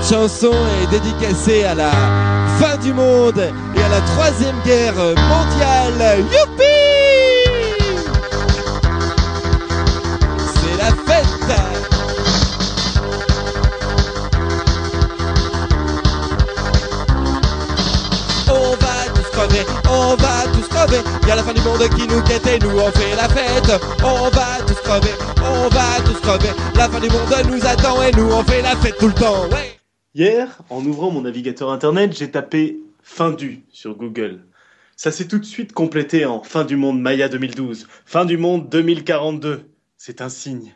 Cette chanson est dédicacée à la fin du monde et à la troisième guerre mondiale. Youpi C'est la fête On va tous crever, on va tous crever. Y a la fin du monde qui nous guette et nous on fait la fête. On va tous crever, on va tous crever. La fin du monde nous attend et nous on fait la fête tout le temps. Hier, en ouvrant mon navigateur internet, j'ai tapé fin du sur Google. Ça s'est tout de suite complété en fin du monde Maya 2012, fin du monde 2042. C'est un signe.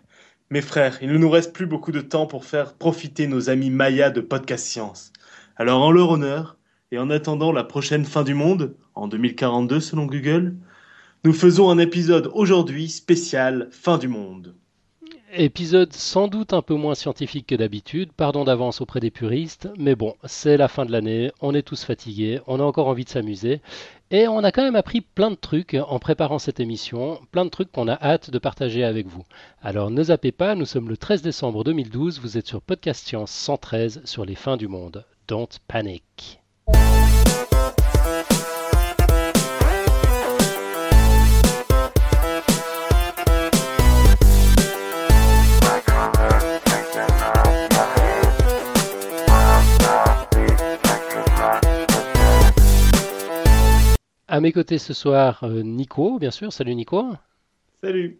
Mes frères, il ne nous reste plus beaucoup de temps pour faire profiter nos amis Maya de Podcast Science. Alors en leur honneur, et en attendant la prochaine fin du monde, en 2042 selon Google, nous faisons un épisode aujourd'hui spécial fin du monde. Épisode sans doute un peu moins scientifique que d'habitude, pardon d'avance auprès des puristes, mais bon, c'est la fin de l'année, on est tous fatigués, on a encore envie de s'amuser, et on a quand même appris plein de trucs en préparant cette émission, plein de trucs qu'on a hâte de partager avec vous. Alors ne zappez pas, nous sommes le 13 décembre 2012, vous êtes sur Podcast Science 113 sur les fins du monde. Don't panic. À mes côtés ce soir, euh, Nico, bien sûr. Salut Nico. Salut.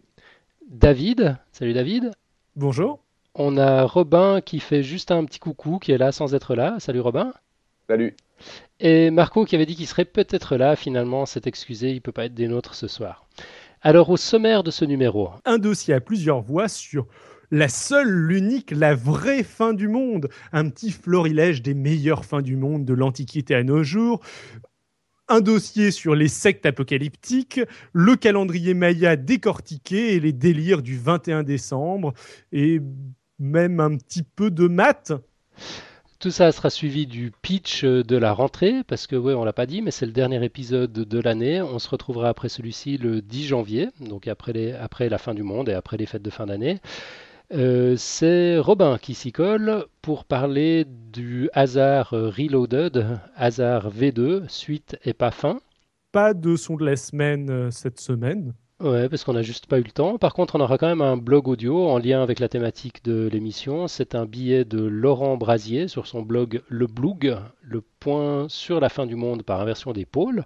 David. Salut David. Bonjour. On a Robin qui fait juste un petit coucou, qui est là sans être là. Salut Robin. Salut. Et Marco qui avait dit qu'il serait peut-être là, finalement s'est excusé, il peut pas être des nôtres ce soir. Alors au sommaire de ce numéro. Un dossier à plusieurs voix sur la seule, l'unique, la vraie fin du monde. Un petit florilège des meilleures fins du monde de l'Antiquité à nos jours. Un dossier sur les sectes apocalyptiques, le calendrier maya décortiqué et les délires du 21 décembre, et même un petit peu de maths. Tout ça sera suivi du pitch de la rentrée, parce que, oui, on l'a pas dit, mais c'est le dernier épisode de l'année. On se retrouvera après celui-ci le 10 janvier, donc après, après la fin du monde et après les fêtes de fin d'année. Euh, c'est Robin qui s'y colle pour parler du hasard Reloaded, hasard V2, suite et pas fin. Pas de son de la semaine euh, cette semaine. Ouais, parce qu'on n'a juste pas eu le temps. Par contre, on aura quand même un blog audio en lien avec la thématique de l'émission. C'est un billet de Laurent Brasier sur son blog Le Blog, le point sur la fin du monde par inversion des pôles.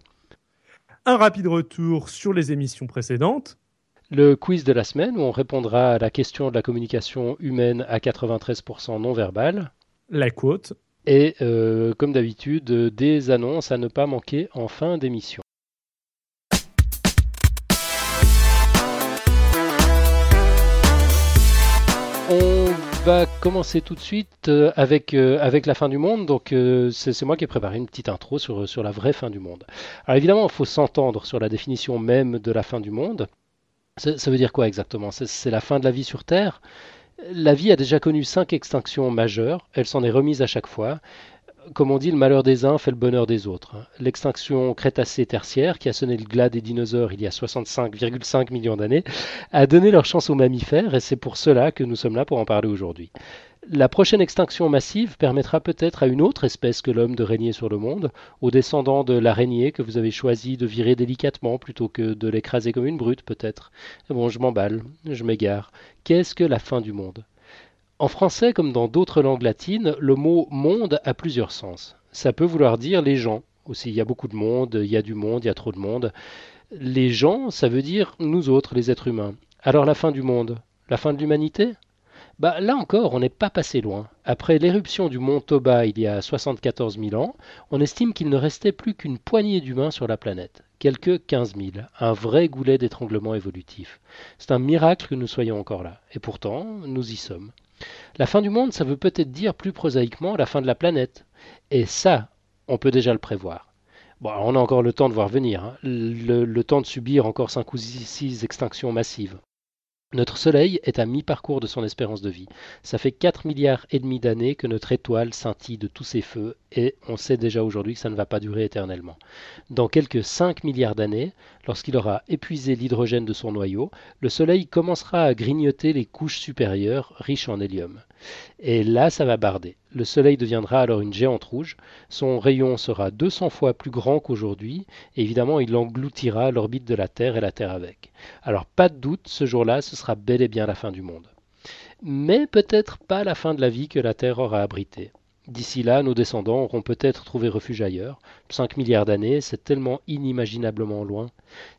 Un rapide retour sur les émissions précédentes. Le quiz de la semaine où on répondra à la question de la communication humaine à 93% non verbale. La quote. Et euh, comme d'habitude, des annonces à ne pas manquer en fin d'émission. On va commencer tout de suite euh, avec, euh, avec la fin du monde. Donc, euh, c'est moi qui ai préparé une petite intro sur, sur la vraie fin du monde. Alors, évidemment, il faut s'entendre sur la définition même de la fin du monde. Ça, veut dire quoi exactement? C'est la fin de la vie sur Terre? La vie a déjà connu cinq extinctions majeures. Elle s'en est remise à chaque fois comme on dit, le malheur des uns fait le bonheur des autres. L'extinction crétacée-tertiaire, qui a sonné le glas des dinosaures il y a 65,5 millions d'années, a donné leur chance aux mammifères, et c'est pour cela que nous sommes là pour en parler aujourd'hui. La prochaine extinction massive permettra peut-être à une autre espèce que l'homme de régner sur le monde, aux descendants de l'araignée que vous avez choisi de virer délicatement plutôt que de l'écraser comme une brute peut-être. Bon, je m'emballe, je m'égare. Qu'est-ce que la fin du monde? En français, comme dans d'autres langues latines, le mot monde a plusieurs sens. Ça peut vouloir dire les gens. Aussi, il y a beaucoup de monde, il y a du monde, il y a trop de monde. Les gens, ça veut dire nous autres, les êtres humains. Alors la fin du monde La fin de l'humanité? Bah, là encore, on n'est pas passé loin. Après l'éruption du mont Toba il y a 74 000 ans, on estime qu'il ne restait plus qu'une poignée d'humains sur la planète. Quelques 15 000. Un vrai goulet d'étranglement évolutif. C'est un miracle que nous soyons encore là. Et pourtant, nous y sommes. La fin du monde, ça veut peut-être dire plus prosaïquement la fin de la planète. Et ça, on peut déjà le prévoir. Bon, on a encore le temps de voir venir, hein. le, le, temps de subir encore 5 ou 6 extinctions massives. Notre Soleil est à mi-parcours de son espérance de vie. Ça fait 4 milliards et demi d'années que notre étoile scintille de tous ses feux et on sait déjà aujourd'hui que ça ne va pas durer éternellement. Dans quelques 5 milliards d'années, lorsqu'il aura épuisé l'hydrogène de son noyau, le Soleil commencera à grignoter les couches supérieures riches en hélium. Et là, ça va barder. Le Soleil deviendra alors une géante rouge. Son rayon sera 200 fois plus grand qu'aujourd'hui. Et évidemment, il engloutira l'orbite de la Terre et la Terre avec. Alors, pas de doute, ce jour-là, ce sera bel et bien la fin du monde. Mais peut-être pas la fin de la vie que la Terre aura abritée. D'ici là, nos descendants auront peut-être trouvé refuge ailleurs. 5 milliards d'années, c'est tellement inimaginablement loin.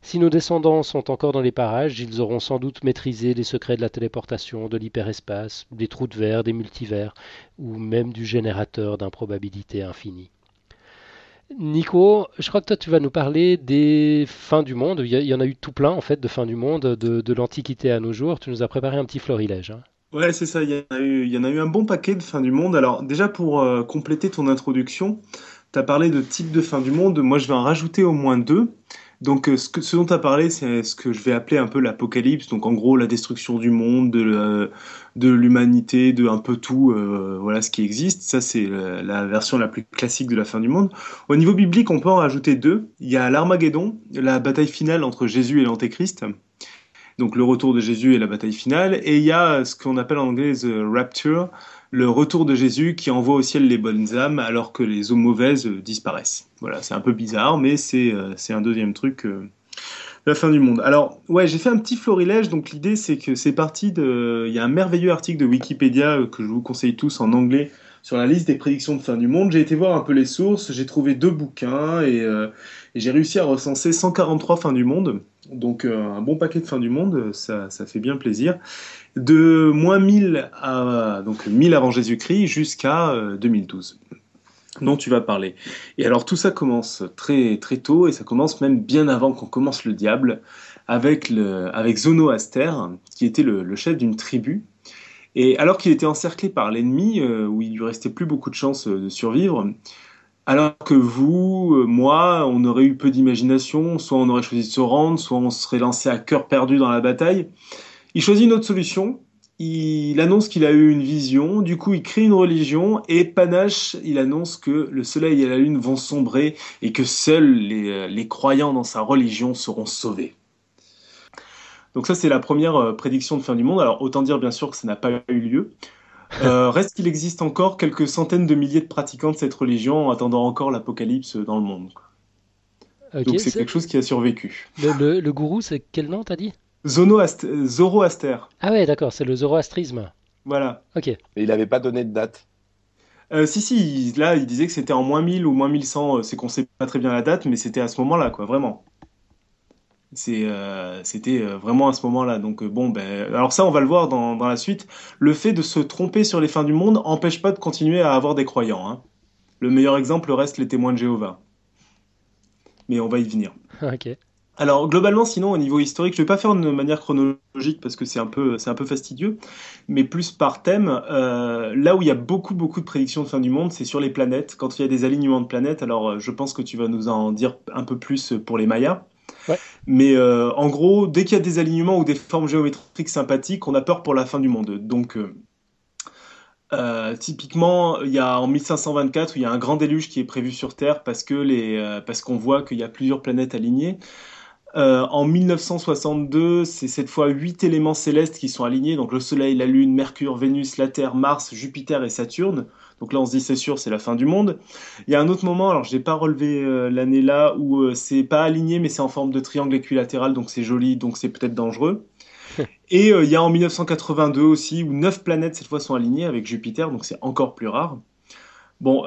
Si nos descendants sont encore dans les parages, ils auront sans doute maîtrisé les secrets de la téléportation, de l'hyperespace, des trous de verre, des multivers, ou même du générateur d'improbabilité infinie. Nico, je crois que toi tu vas nous parler des fins du monde. Il y, en a eu tout plein en fait de fins du monde, de, l'Antiquité à nos jours. Tu nous as préparé un petit florilège. Hein. Ouais, c'est ça, il y, en a eu, un bon paquet de fins du monde. Alors déjà pour euh, compléter ton introduction, tu as parlé de type de fin du monde, moi je vais en rajouter au moins deux. Donc euh, ce, dont tu as parlé, c'est ce que je vais appeler un peu l'apocalypse, donc en gros la destruction du monde, de, de l'humanité, de un peu tout, euh, voilà ce qui existe. Ça c'est la, la, version la plus classique de la fin du monde. Au niveau biblique, on peut en rajouter deux. Il y a l'Armageddon, la bataille finale entre Jésus et l'Antéchrist donc le retour de Jésus et la bataille finale. Et il y a ce qu'on appelle en anglais the rapture, le retour de Jésus qui envoie au ciel les bonnes âmes alors que les eaux mauvaises disparaissent. Voilà, c'est un peu bizarre, mais c'est euh, un deuxième truc. Euh, la fin du monde. Alors, ouais, j'ai fait un petit florilège. Donc, l'idée, c'est que c'est parti de. Il y a un merveilleux article de Wikipédia euh, que je vous conseille tous en anglais sur la liste des prédictions de fin du monde. J'ai été voir un peu les sources. J'ai trouvé deux bouquins et, et j'ai réussi à recenser 143 fins du monde. Donc euh, un bon paquet de fin du monde, ça, fait bien plaisir. De moins 1000 à donc 1000 avant Jésus-Christ jusqu'à 2012 euh, dont tu vas parler. Et alors tout ça commence très très tôt et ça commence même bien avant qu'on commence le diable avec le avec Zoroaster qui était le, chef d'une tribu. Et alors qu'il était encerclé par l'ennemi, euh, où il lui restait plus beaucoup de chances de survivre, alors que vous, euh, moi, on aurait eu peu d'imagination, soit on aurait choisi de se rendre, soit on serait lancé à cœur perdu dans la bataille. Il choisit une autre solution. Il annonce qu'il a eu une vision, du coup il crée une religion et panache, il annonce que le soleil et la lune vont sombrer et que seuls les, euh, les croyants dans sa religion seront sauvés. Donc ça c'est la première euh, prédiction de fin du monde. Alors autant dire bien sûr que ça n'a pas eu lieu. Euh, reste qu'il existe encore quelques centaines de milliers de pratiquants de cette religion attendant encore l'apocalypse dans le monde. Donc c'est quelque chose qui a survécu. Le, gourou, c'est quel nom t'as dit? Zoroaster. Ah ouais, d'accord, c'est le zoroastrisme. Voilà. Ok. Et il n'avait pas donné de date euh, si, si, là, il disait que c'était en moins 1000 ou moins 1100, euh, c'est qu'on sait pas très bien la date, mais c'était à ce moment-là, quoi, vraiment. Euh, c'était euh, vraiment à ce moment-là. Donc euh, bon, ben, alors ça, on va le voir dans, la suite. Le fait de se tromper sur les fins du monde empêche pas de continuer à avoir des croyants. Hein. Le meilleur exemple reste les témoins de Jéhovah. Mais on va y venir. ok. Alors globalement, sinon au niveau historique, je vais pas faire de manière chronologique parce que c'est un peu c'est un peu fastidieux, mais plus par thème. là où il y a beaucoup beaucoup de prédictions de fin du monde, c'est sur les planètes. Quand il y a des alignements de planètes, alors je pense que tu vas nous en dire un peu plus pour les Mayas. Mais euh, en gros, dès qu'il y a des alignements ou des formes géométriques sympathiques, on a peur pour la fin du monde. Donc, euh, euh, typiquement, il y a en 1524, il y a un grand déluge qui est prévu sur Terre parce que les, parce qu'on voit qu'il y a plusieurs planètes alignées. en 1962, c'est cette fois huit éléments célestes qui sont alignés, donc le Soleil, la Lune, Mercure, Vénus, la Terre, Mars, Jupiter et Saturne. Donc là, on se dit, c'est sûr, c'est la fin du monde. Il y a un autre moment, alors je n'ai pas relevé euh, l'année là, où euh, c'est pas aligné, mais c'est en forme de triangle équilatéral, donc c'est joli, donc c'est peut-être dangereux. Et euh, il y a en 1982 aussi, où neuf planètes cette fois sont alignées avec Jupiter, donc c'est encore plus rare. Bon,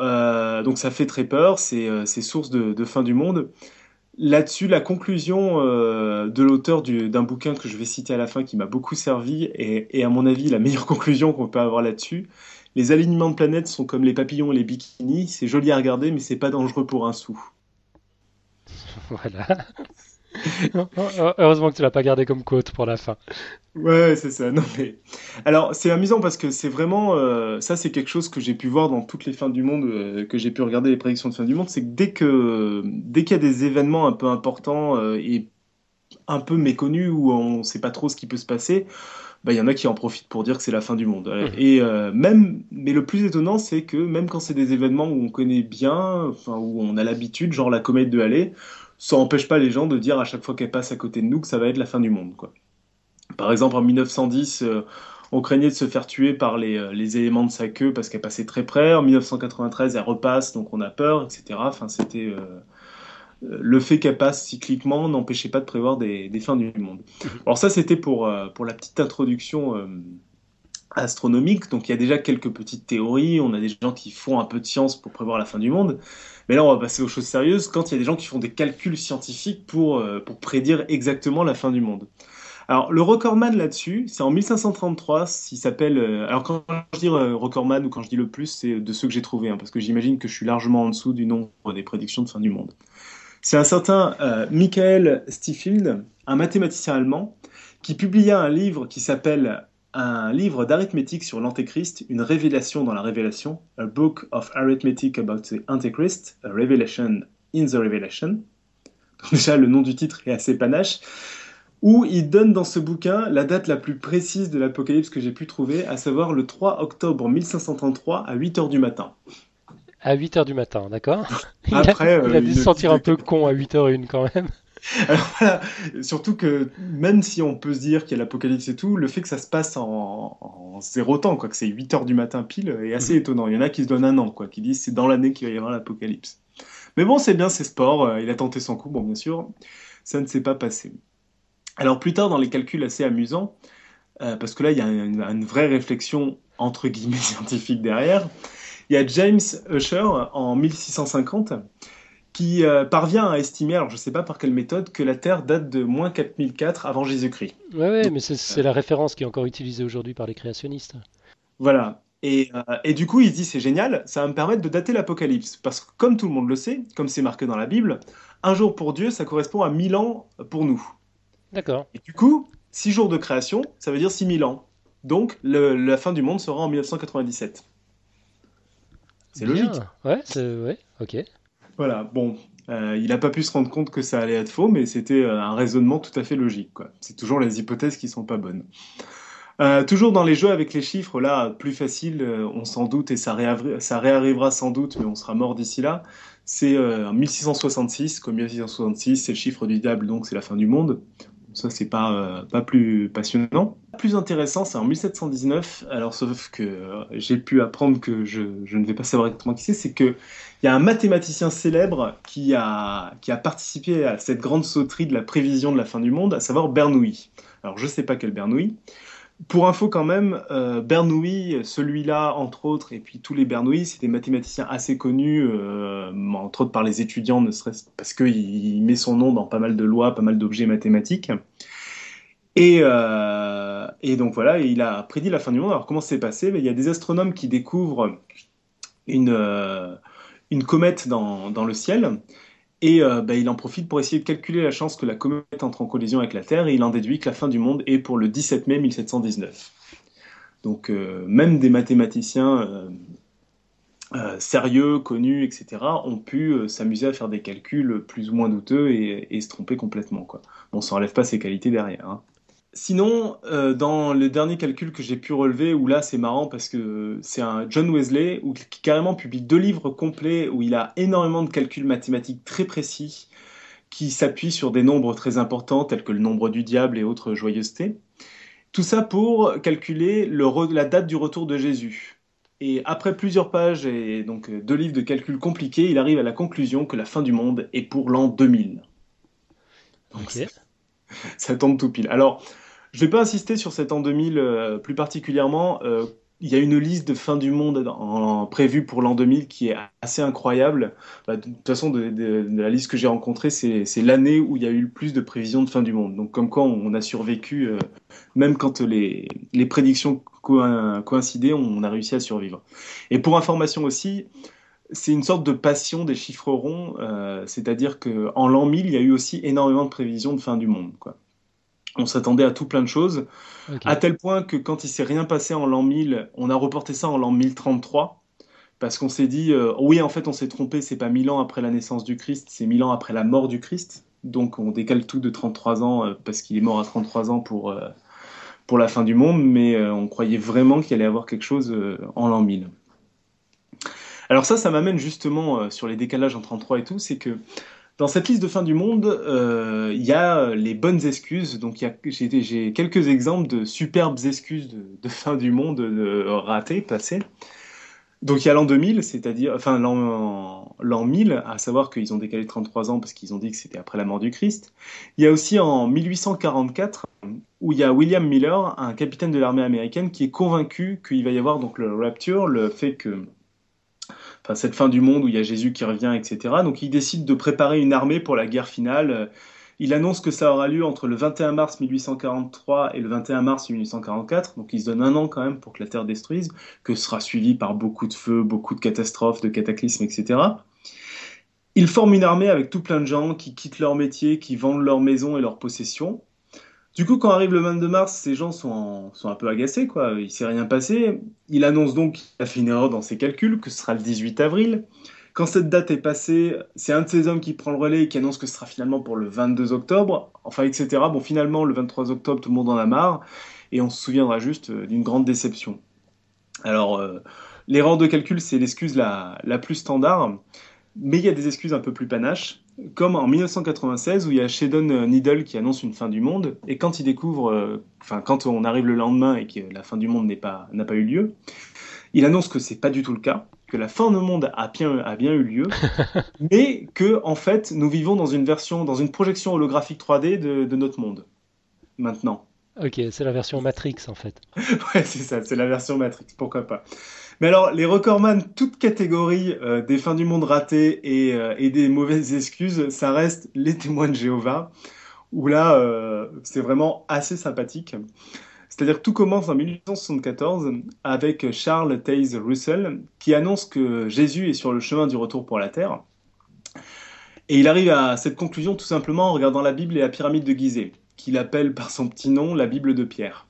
donc ça fait très peur, c'est source de, fin du monde. Là-dessus, la conclusion de l'auteur d'un bouquin que je vais citer à la fin qui m'a beaucoup servi, et, et, à mon avis la meilleure conclusion qu'on peut avoir là-dessus, les alignements de planètes sont comme les papillons et les bikinis, c'est joli à regarder, mais c'est pas dangereux pour un sou. Voilà. Heureusement que tu l'as pas gardé comme quote pour la fin. Ouais, c'est ça. Non mais alors c'est amusant parce que c'est vraiment euh, ça, c'est quelque chose que j'ai pu voir dans toutes les fins du monde euh, que j'ai pu regarder les prédictions de fin du monde, c'est que dès que dès qu'il y a des événements un peu importants euh, et un peu méconnus où on ne sait pas trop ce qui peut se passer, bah, il y en a qui en profitent pour dire que c'est la fin du monde. Mmh. Et euh, même, mais le plus étonnant, c'est que même quand c'est des événements où on connaît bien, enfin où on a l'habitude, genre la comète de Halley, ça n'empêche pas les gens de dire à chaque fois qu'elle passe à côté de nous que ça va être la fin du monde. Quoi. Par exemple, en 1910, euh, on craignait de se faire tuer par les, les éléments de sa queue parce qu'elle passait très près. En 1993, elle repasse, donc on a peur, etc. Enfin, c'était le fait qu'elle passe cycliquement n'empêchait pas de prévoir des, des, fins du monde. Alors ça, c'était pour, pour la petite introduction astronomique. Donc il y a déjà quelques petites théories, on a des gens qui font un peu de science pour prévoir la fin du monde. Mais là, on va passer aux choses sérieuses quand il y a des gens qui font des calculs scientifiques pour, euh, pour prédire exactement la fin du monde. Alors, le recordman là-dessus, c'est en 1533, il s'appelle... Euh, alors, quand je dis euh, recordman ou quand je dis le plus, c'est de ceux que j'ai trouvés, hein, parce que j'imagine que je suis largement en dessous du nombre des prédictions de fin du monde. C'est un certain Michael Stiefel, un mathématicien allemand, qui publia un livre qui s'appelle un livre d'arithmétique sur l'Antéchrist, une révélation dans la révélation, A Book of Arithmetic About the Antichrist, A Revelation in the Revelation. déjà, le nom du titre est assez panache, où il donne dans ce bouquin la date la plus précise de l'Apocalypse que j'ai pu trouver, à savoir le 3 octobre 1533 à 8h du matin. À 8h du matin, d'accord? Il, Après, a, il a dû se sentir un peu con à 8h01 quand même. Alors voilà, surtout que même si on peut se dire qu'il y a l'apocalypse et tout, le fait que ça se passe en, zéro temps, quoi, que c'est 8 heures du matin pile, est assez mhm. étonnant. Il y en a qui se donnent un an, quoi, qui disent c'est dans l'année qu'il va y avoir l'apocalypse. Mais bon, c'est bien, c'est sport, euh, il a tenté son coup, bon, bien sûr, ça ne s'est pas passé. Alors plus tard, dans les calculs assez amusants, euh, parce que là, il y a une, une, vraie réflexion, entre guillemets, scientifique derrière, il y a James Usher, en 1650, qui euh, parvient à estimer, alors je ne sais pas par quelle méthode, que la Terre date de moins 4004 avant Jésus-Christ. Oui, ouais, mais c'est la référence qui est encore utilisée aujourd'hui par les créationnistes. Voilà. Et, euh, et, du coup, il se dit c'est génial, ça va me permettre de dater l'Apocalypse. Parce que comme tout le monde le sait, comme c'est marqué dans la Bible, un jour pour Dieu, ça correspond à 1000 ans pour nous. D'accord. Et du coup, 6 jours de création, ça veut dire 6000 ans. Donc le, la fin du monde sera en 1997. C'est logique. Ouais, ouais, ok. Voilà, bon, euh, il n'a pas pu se rendre compte que ça allait être faux, mais c'était euh, un raisonnement tout à fait logique. C'est toujours les hypothèses qui sont pas bonnes. Euh, toujours dans les jeux avec les chiffres, là, plus facile, on s'en doute, et ça, ça, réarrivera sans doute, mais on sera mort d'ici là. C'est en 1666, comme 1666, c'est le chiffre du diable, donc c'est la fin du monde. Ça, c'est pas, euh, pas plus passionnant. Plus intéressant, c'est en 1719. Alors, sauf que euh, j'ai pu apprendre que je, je, ne vais pas savoir exactement qui c'est, c'est qu'il y a un mathématicien célèbre qui a, qui a participé à cette grande sauterie de la prévision de la fin du monde, à savoir Bernoulli. Alors, je ne sais pas quel Bernoulli. Pour info quand même, euh, Bernoulli, celui-là entre autres, et puis tous les Bernoulli, c'est des mathématiciens assez connus, euh, entre autres par les étudiants, ne serait-ce parce qu'il met son nom dans pas mal de lois, pas mal d'objets mathématiques. Et, euh, donc voilà, il a prédit la fin du monde. Alors comment c'est passé? Ben, Il y a des astronomes qui découvrent une, comète dans le ciel et euh, bah, il en profite pour essayer de calculer la chance que la comète entre en collision avec la Terre, et il en déduit que la fin du monde est pour le 17 mai 1719. Donc euh, même des mathématiciens euh, sérieux, connus, etc., ont pu s'amuser à faire des calculs plus ou moins douteux et, se tromper complètement. Quoi. Bon, ça n'enlève pas ses qualités derrière. Hein. Sinon, euh, dans le dernier calcul que j'ai pu relever, où là c'est marrant parce que c'est un John Wesley où, qui carrément publie deux livres complets où il a énormément de calculs mathématiques très précis qui s'appuient sur des nombres très importants tels que le nombre du diable et autres joyeusetés. Tout ça pour calculer le la date du retour de Jésus. Et après plusieurs pages et donc deux livres de calculs compliqués, il arrive à la conclusion que la fin du monde est pour l'an 2000. Donc ça, ça tombe tout pile. Alors, je ne vais pas insister sur cet an 2000 euh, plus particulièrement. Euh, il y a une liste de fin du monde en, prévue pour l'an 2000 qui est assez incroyable. Bah, de toute façon, de, la liste que j'ai rencontrée, c'est l'année où il y a eu le plus de prévisions de fin du monde. Donc, comme quoi on a survécu, euh, même quand les, les prédictions coïncidaient, on a réussi à survivre. Et pour information aussi, c'est une sorte de passion des chiffres ronds, euh, c'est-à-dire qu'en l'an 1000, il y a eu aussi énormément de prévisions de fin du monde. Quoi on s'attendait à tout plein de choses, à tel point que quand il s'est rien passé en l'an 1000, on a reporté ça en l'an 1033, parce qu'on s'est dit, euh, oui, en fait, on s'est trompé, c'est pas 1000 ans après la naissance du Christ, c'est 1000 ans après la mort du Christ. Donc on décale tout de 33 ans, euh, parce qu'il est mort à 33 ans pour, euh, pour la fin du monde, mais on croyait vraiment qu'il allait avoir quelque chose en l'an 1000. Alors ça, ça m'amène justement sur les décalages en 33 et tout, c'est que Dans cette liste de fin du monde, euh, il y a les bonnes excuses. Donc j'ai quelques exemples de superbes excuses de, fin du monde de, ratées, passées. Donc il y a l'an 2000, c'est-à-dire, enfin l'an 1000, à savoir qu'ils ont décalé 33 ans parce qu'ils ont dit que c'était après la mort du Christ. Il y a aussi en 1844, où il y a William Miller, un capitaine de l'armée américaine, qui est convaincu qu'il va y avoir donc le rapture, le fait que, enfin cette fin du monde où il y a Jésus qui revient, etc. Donc il décide de préparer une armée pour la guerre finale il annonce que ça aura lieu entre le 21 mars 1843 et le 21 mars 1844, donc il se donne un an quand même pour que la Terre détruise, que sera suivi par beaucoup de feux, beaucoup de catastrophes, de cataclysmes, etc. Il forme une armée avec tout plein de gens qui quittent leur métier, qui vendent leurs maisons et leurs possessions. Du coup, quand arrive le 22 mars, ces gens sont, sont un peu agacés, quoi. Il s'est rien passé. Il annonce donc qu'il a fait une erreur dans ses calculs, que ce sera le 18 avril. Quand cette date est passée, c'est un de ces hommes qui prend le relais et qui annonce que ce sera finalement pour le 22 octobre, enfin, etc. Bon, finalement, le 23 octobre, tout le monde en a marre, et on se souviendra juste euh, d'une grande déception. Alors, euh, l'erreur de calcul, c'est l'excuse la, la, plus standard, mais il y a des excuses un peu plus panaches, comme en 1996 où il y a Sheldon Needle qui annonce une fin du monde, et quand il découvre, euh, enfin, quand on arrive le lendemain et que la fin du monde n'a pas, pas eu lieu, il annonce que c'est pas du tout le cas, que la fin du monde a bien, a bien eu lieu, mais que en fait nous vivons dans une version, dans une projection holographique 3D de, notre monde maintenant. Ok, c'est la version Matrix en fait. ouais, c'est ça, c'est la version Matrix, pourquoi pas. Mais alors, les recordman, toute catégorie euh, des fins du monde ratées et, euh, et, des mauvaises excuses, ça reste les témoins de Jéhovah, où là, euh, c'est vraiment assez sympathique. C'est-à-dire que tout commence en 1874 avec Charles Taze Russell qui annonce que Jésus est sur le chemin du retour pour la Terre. Et il arrive à cette conclusion tout simplement en regardant la Bible et la pyramide de Gizeh, qu'il appelle par son petit nom la Bible de Pierre.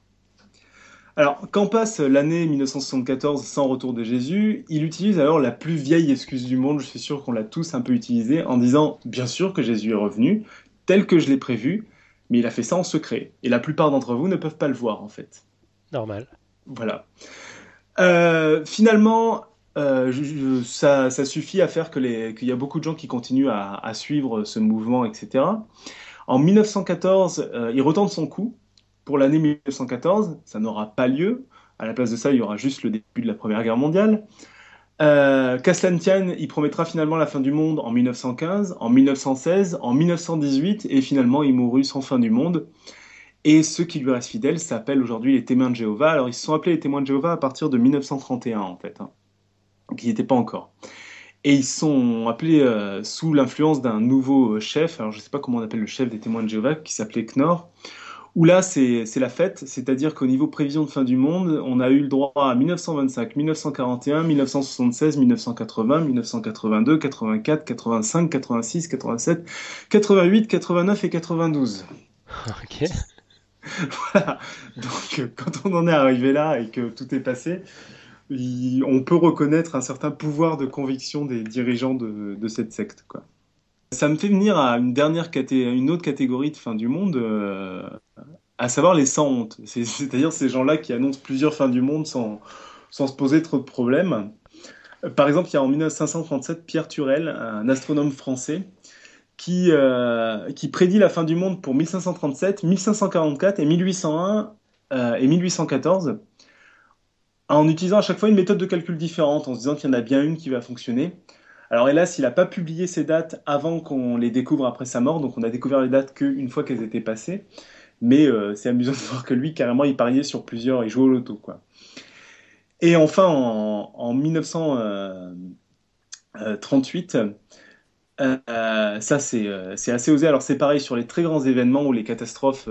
Alors, quand passe l'année 1974 sans retour de Jésus, il utilise alors la plus vieille excuse du monde, je suis sûr qu'on l'a tous un peu utilisée, en disant bien sûr que Jésus est revenu, tel que je l'ai prévu, mais il a fait ça en secret. Et la plupart d'entre vous ne peuvent pas le voir, en fait. Normal. Voilà. Euh, finalement, euh, ça, suffit à faire qu'il y a beaucoup de gens qui continuent à, suivre ce mouvement, etc. En 1914, euh, il retente son coup. Pour l'année 1914, ça n'aura pas lieu. À la place de ça, il y aura juste le début de la Première Guerre mondiale. Euh, il promettra finalement la fin du monde en 1915, en 1916, en 1918, et finalement il mourut sans fin du monde. Et ceux qui lui restent fidèles s'appellent aujourd'hui les témoins de Jéhovah. Alors ils se sont appelés les témoins de Jéhovah à partir de 1931 en fait, hein. donc ils pas encore. Et ils sont appelés euh, sous l'influence d'un nouveau chef, alors je ne sais pas comment on appelle le chef des témoins de Jéhovah, qui s'appelait Knorr, où là, c'est la fête, c'est-à-dire qu'au niveau prévision de fin du monde, on a eu le droit à 1925, 1941, 1976, 1980, 1982, 84, 85, 86, 87, 88, 89 et 92. Ok. voilà. Donc, quand on en est arrivé là et que tout est passé, on peut reconnaître un certain pouvoir de conviction des dirigeants de, de cette secte, quoi. Ça me fait venir à une dernière une autre catégorie de fin du monde, euh, à savoir les sans honte. C'est-à-dire ces gens-là qui annoncent plusieurs fins du monde sans, sans se poser trop de problèmes. Par exemple, il y a en 1937 Pierre Turel, un astronome français, qui, euh, qui prédit la fin du monde pour 1537, 1544 et 1801 euh, et 1814, en utilisant à chaque fois une méthode de calcul différente, en se disant qu'il y en a bien une qui va fonctionner. Alors hélas, il n'a pas publié ces dates avant qu'on les découvre après sa mort, donc on a découvert les dates qu'une fois qu'elles étaient passées. Mais euh, c'est amusant de voir que lui, carrément, il pariait sur plusieurs, il jouait au loto, quoi. Et enfin, en, 1938, euh, euh, ça c'est assez osé. Alors c'est pareil sur les très grands événements ou les catastrophes,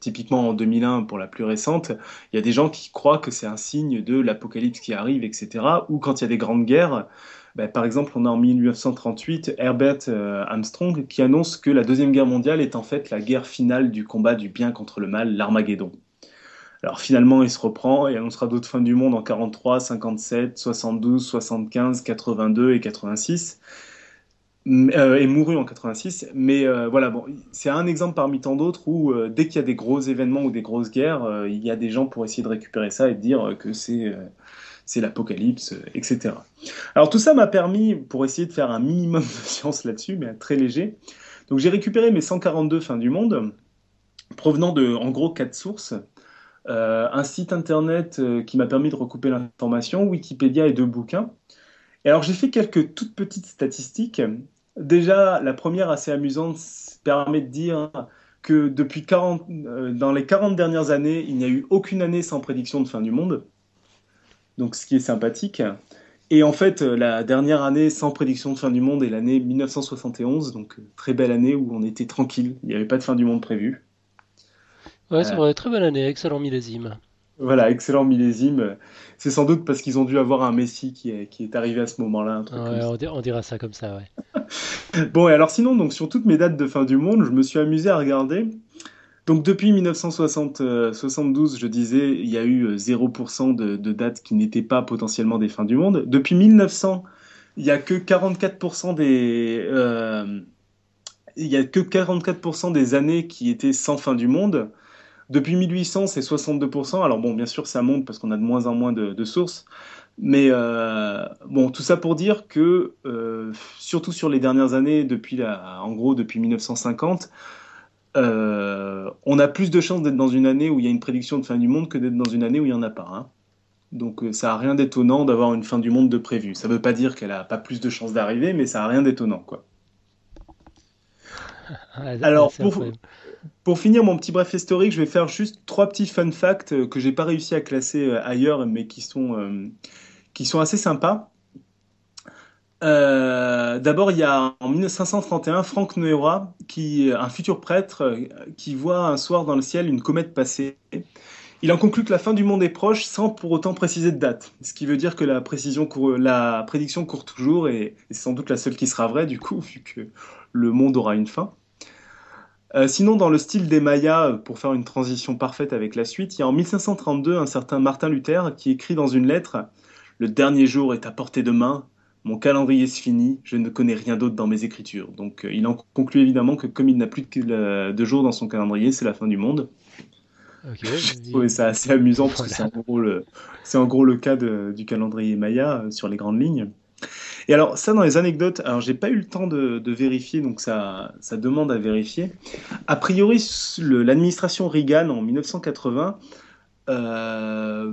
typiquement en 2001 pour la plus récente, il y a des gens qui croient que c'est un signe de l'apocalypse qui arrive, etc. Ou quand il y a des grandes guerres, bah, par exemple, on a en 1938 Herbert euh, Armstrong qui annonce que la Deuxième Guerre mondiale est en fait la guerre finale du combat du bien contre le mal, l'Armageddon. Alors finalement, il se reprend et annoncera d'autres fins du monde en 43, 57, 72, 75, 82 et 86. Euh, et mourut en 86. Mais euh, voilà, bon, c'est un exemple parmi tant d'autres où dès qu'il y a des gros événements ou des grosses guerres, il y a des gens pour essayer de récupérer ça et de dire que c'est c'est l'apocalypse, etc. Alors tout ça m'a permis, pour essayer de faire un minimum de science là-dessus, mais très léger, donc j'ai récupéré mes 142 fins du monde, provenant de, en gros, quatre sources. Euh, un site internet euh, qui m'a permis de recouper l'information, Wikipédia et deux bouquins. Et alors j'ai fait quelques toutes petites statistiques. Déjà, la première assez amusante permet de dire que depuis 40, euh, dans les 40 dernières années, il n'y a eu aucune année sans prédiction de fin du monde. Donc ce qui est sympathique. Et en fait, la dernière année sans prédiction de fin du monde est l'année 1971, donc très belle année où on était tranquille, il n'y avait pas de fin du monde prévue. Ouais, c'est vrai, très bonne année, excellent millésime. Voilà, excellent millésime. C'est sans doute parce qu'ils ont dû avoir un Messi qui est, qui est arrivé à ce moment-là. Ouais, on, dira ça comme ça, ouais. bon, et alors sinon, donc, sur toutes mes dates de fin du monde, je me suis amusé à regarder. Donc depuis 1972, je disais, il y a eu 0% de, de, dates qui n'étaient pas potentiellement des fins du monde. Depuis 1900, il n'y a que 44% des... Euh, il y a que 44% des années qui étaient sans fin du monde. Depuis 1800, c'est 62%. Alors bon, bien sûr, ça monte parce qu'on a de moins en moins de, sources. Mais euh, bon, tout ça pour dire que, euh, surtout sur les dernières années, depuis en gros depuis 1950, euh, on a plus de chances d'être dans une année où il y a une prédiction de fin du monde que d'être dans une année où il n'y en a pas. Hein. Donc ça n'a rien d'étonnant d'avoir une fin du monde de prévu. Ça ne veut pas dire qu'elle n'a pas plus de chances d'arriver, mais ça n'a rien d'étonnant. quoi. Alors, pour, pour finir mon petit bref historique, je vais faire juste trois petits fun facts euh, que j'ai pas réussi à classer euh, ailleurs, mais qui sont, euh, qui sont assez sympas. D'abord, il y a en 1531 Franck Noëroy, qui un futur prêtre, qui voit un soir dans le ciel une comète passer. Il en conclut que la fin du monde est proche sans pour autant préciser de date. Ce qui veut dire que la, précision la prédiction court toujours et c'est sans doute la seule qui sera vraie du coup, vu que le monde aura une fin. Euh, sinon, dans le style des Mayas, pour faire une transition parfaite avec la suite, il y a en 1532 un certain Martin Luther qui écrit dans une lettre Le dernier jour est à portée de main, mon calendrier se finit, je ne connais rien d'autre dans mes écritures. Donc, euh, il en conclut évidemment que comme il n'a plus de, jours dans son calendrier, c'est la fin du monde. Okay, J'ai trouvé ça assez amusant parce que c'est en, gros le cas du calendrier Maya euh, sur les grandes lignes. Et alors, ça, dans les anecdotes, alors j'ai pas eu le temps de, vérifier, donc ça, ça demande à vérifier. A priori, l'administration Reagan en 1980 euh,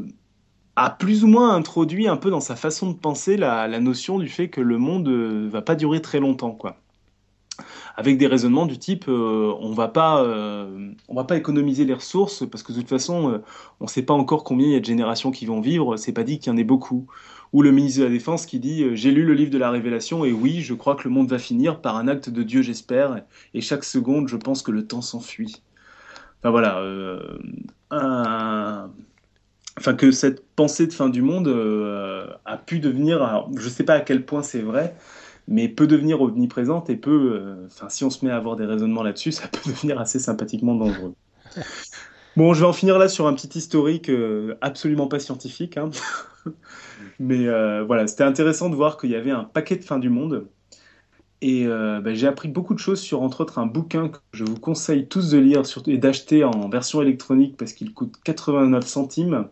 a plus ou moins introduit un peu dans sa façon de penser la, notion du fait que le monde euh, va pas durer très longtemps, quoi. Avec des raisonnements du type euh, on va pas on va pas économiser les ressources parce que de toute façon on sait pas encore combien il y a de générations qui vont vivre, c'est pas dit qu'il y en ait beaucoup ou le ministre de la Défense qui dit euh, J'ai lu le livre de la Révélation et oui, je crois que le monde va finir par un acte de Dieu, j'espère, et chaque seconde, je pense que le temps s'enfuit. Enfin voilà, euh, enfin que cette pensée de fin du monde euh, a pu devenir, je ne sais pas à quel point c'est vrai, mais peut devenir omniprésente et peut, enfin si on se met à avoir des raisonnements là-dessus, ça peut devenir assez sympathiquement dangereux. Bon, je vais en finir là sur un petit historique absolument pas scientifique. Hein. Mais euh, voilà, c'était intéressant de voir qu'il y avait un paquet de fin du monde. Et euh, bah, j'ai appris beaucoup de choses sur, entre autres, un bouquin que je vous conseille tous de lire et d'acheter en version électronique parce qu'il coûte 89 centimes.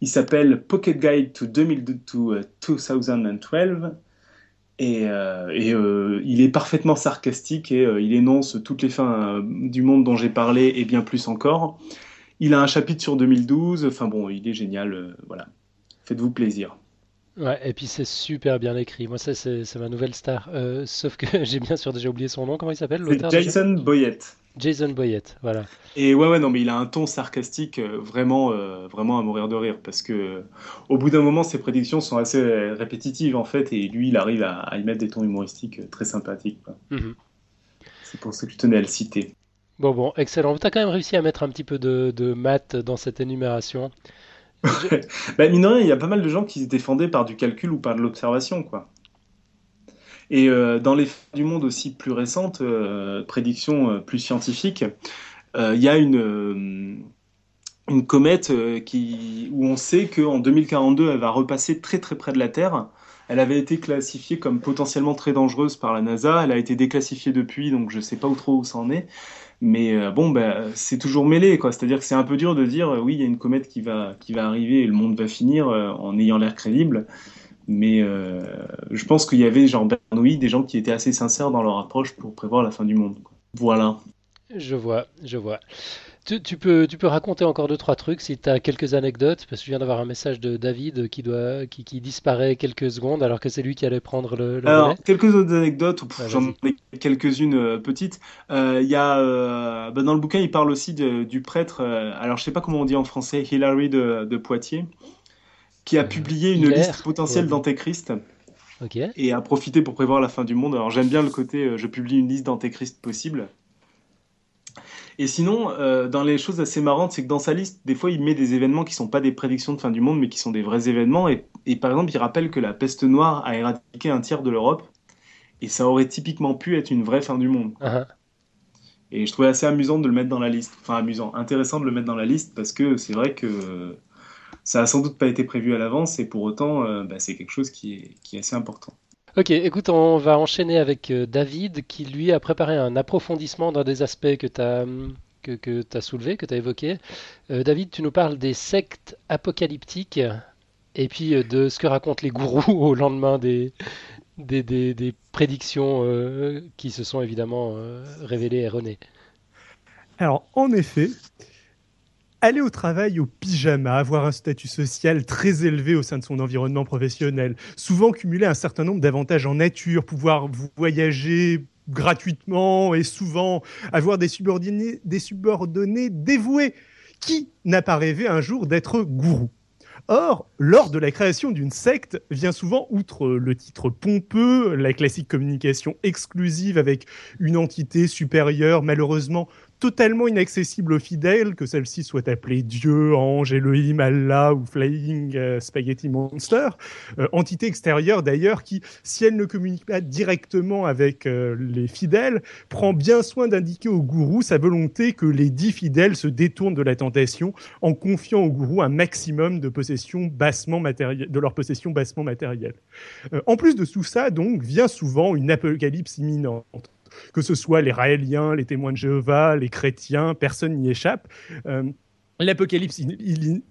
Il s'appelle Pocket Guide to, 2012. Et, euh, il est parfaitement sarcastique et il énonce toutes les fins du monde dont j'ai parlé et bien plus encore. Il a un chapitre sur 2012. Enfin bon, il est génial. voilà. Faites-vous plaisir. Ouais, et puis c'est super bien écrit. Moi, ça, c'est ma nouvelle star. Euh, sauf que j'ai bien sûr déjà oublié son nom. Comment il s'appelle l'auteur Jason Boyett. Jason Boyett, voilà. Et ouais, ouais, non, mais il a un ton sarcastique euh, vraiment, euh, vraiment à mourir de rire parce que au bout d'un moment, ses prédictions sont assez répétitives en fait, et lui, il arrive à, y mettre des tons humoristiques très sympathiques. Mhm. C'est pour ça que je tenais à le citer. Bon, bon, excellent. Tu as quand même réussi à mettre un petit peu de, de maths dans cette énumération. bah, mine de rien, il y a pas mal de gens qui se défendaient par du calcul ou par de l'observation, quoi. Et euh, dans les du monde aussi plus récentes, euh, prédictions euh, plus scientifiques, il y a une, une comète qui, où on sait qu'en 2042, elle va repasser très très près de la Terre. Elle avait été classifiée comme potentiellement très dangereuse par la NASA. Elle a été déclassifiée depuis, donc je ne sais pas où trop où ça en est. Mais bon, bah, c'est toujours mêlé. C'est-à-dire que c'est un peu dur de dire, oui, il y a une comète qui va, qui va arriver et le monde va finir en ayant l'air crédible. Mais je pense qu'il y avait, genre Bernoulli, des gens qui étaient assez sincères dans leur approche pour prévoir la fin du monde. Voilà. Je vois, je vois. Tu, peux, tu peux raconter encore deux, trois trucs si tu as quelques anecdotes, parce que je viens d'avoir un message de David qui, doit, qui, qui disparaît quelques secondes alors que c'est lui qui allait prendre le, le Alors, quelques autres anecdotes, j'en ai quelques-unes euh, petites. Euh, y a, euh, bah, dans le bouquin, il parle aussi du prêtre, alors je sais pas comment on dit en français, Hilary de, de Poitiers, qui a publié une liste potentielle d'antéchrist. Et a profité pour prévoir la fin du monde. Alors j'aime bien le côté, je publie une liste d'antéchrist possible. Et sinon, euh, dans les choses assez marrantes, c'est que dans sa liste, des fois, il met des événements qui sont pas des prédictions de fin du monde, mais qui sont des vrais événements. Et, par exemple, il rappelle que la peste noire a éradiqué un tiers de l'Europe, et ça aurait typiquement pu être une vraie fin du monde. Uh-huh. Et je trouvais assez amusant de le mettre dans la liste. Enfin, amusant, intéressant de le mettre dans la liste, parce que c'est vrai que ça a sans doute pas été prévu à l'avance, et pour autant, euh, bah, c'est quelque chose qui est, qui est assez important. Ok, écoute, on va enchaîner avec euh, David qui lui a préparé un approfondissement dans des aspects que tu as, que, que as soulevés, que tu as évoqués. Euh, David, tu nous parles des sectes apocalyptiques et puis euh, de ce que racontent les gourous au lendemain des, des, des, prédictions qui se sont évidemment révélées erronées. Alors, en effet, aller au travail au pyjama, avoir un statut social très élevé au sein de son environnement professionnel, souvent cumuler un certain nombre d'avantages en nature, pouvoir voyager gratuitement et souvent avoir des subordonnés, dévoués. Qui n'a pas rêvé un jour d'être gourou? Or, lors de la création d'une secte, vient souvent, outre le titre pompeux, la classique communication exclusive avec une entité supérieure, malheureusement totalement inaccessible aux fidèles, que celle-ci soit appelée Dieu, Ange, Elohim, Allah ou Flying euh, Spaghetti Monster, euh, entité extérieure d'ailleurs qui, si elle ne communique pas directement avec euh, les fidèles, prend bien soin d'indiquer au gourou sa volonté que les dix fidèles se détournent de la tentation en confiant au gourou un maximum de possessions bassement matérielles, de leur possession bassement matérielle. en plus de tout ça, donc, vient souvent une apocalypse imminente que ce soit les Raéliens, les témoins de Jéhovah, les chrétiens, personne n'y échappe. Euh, l'apocalypse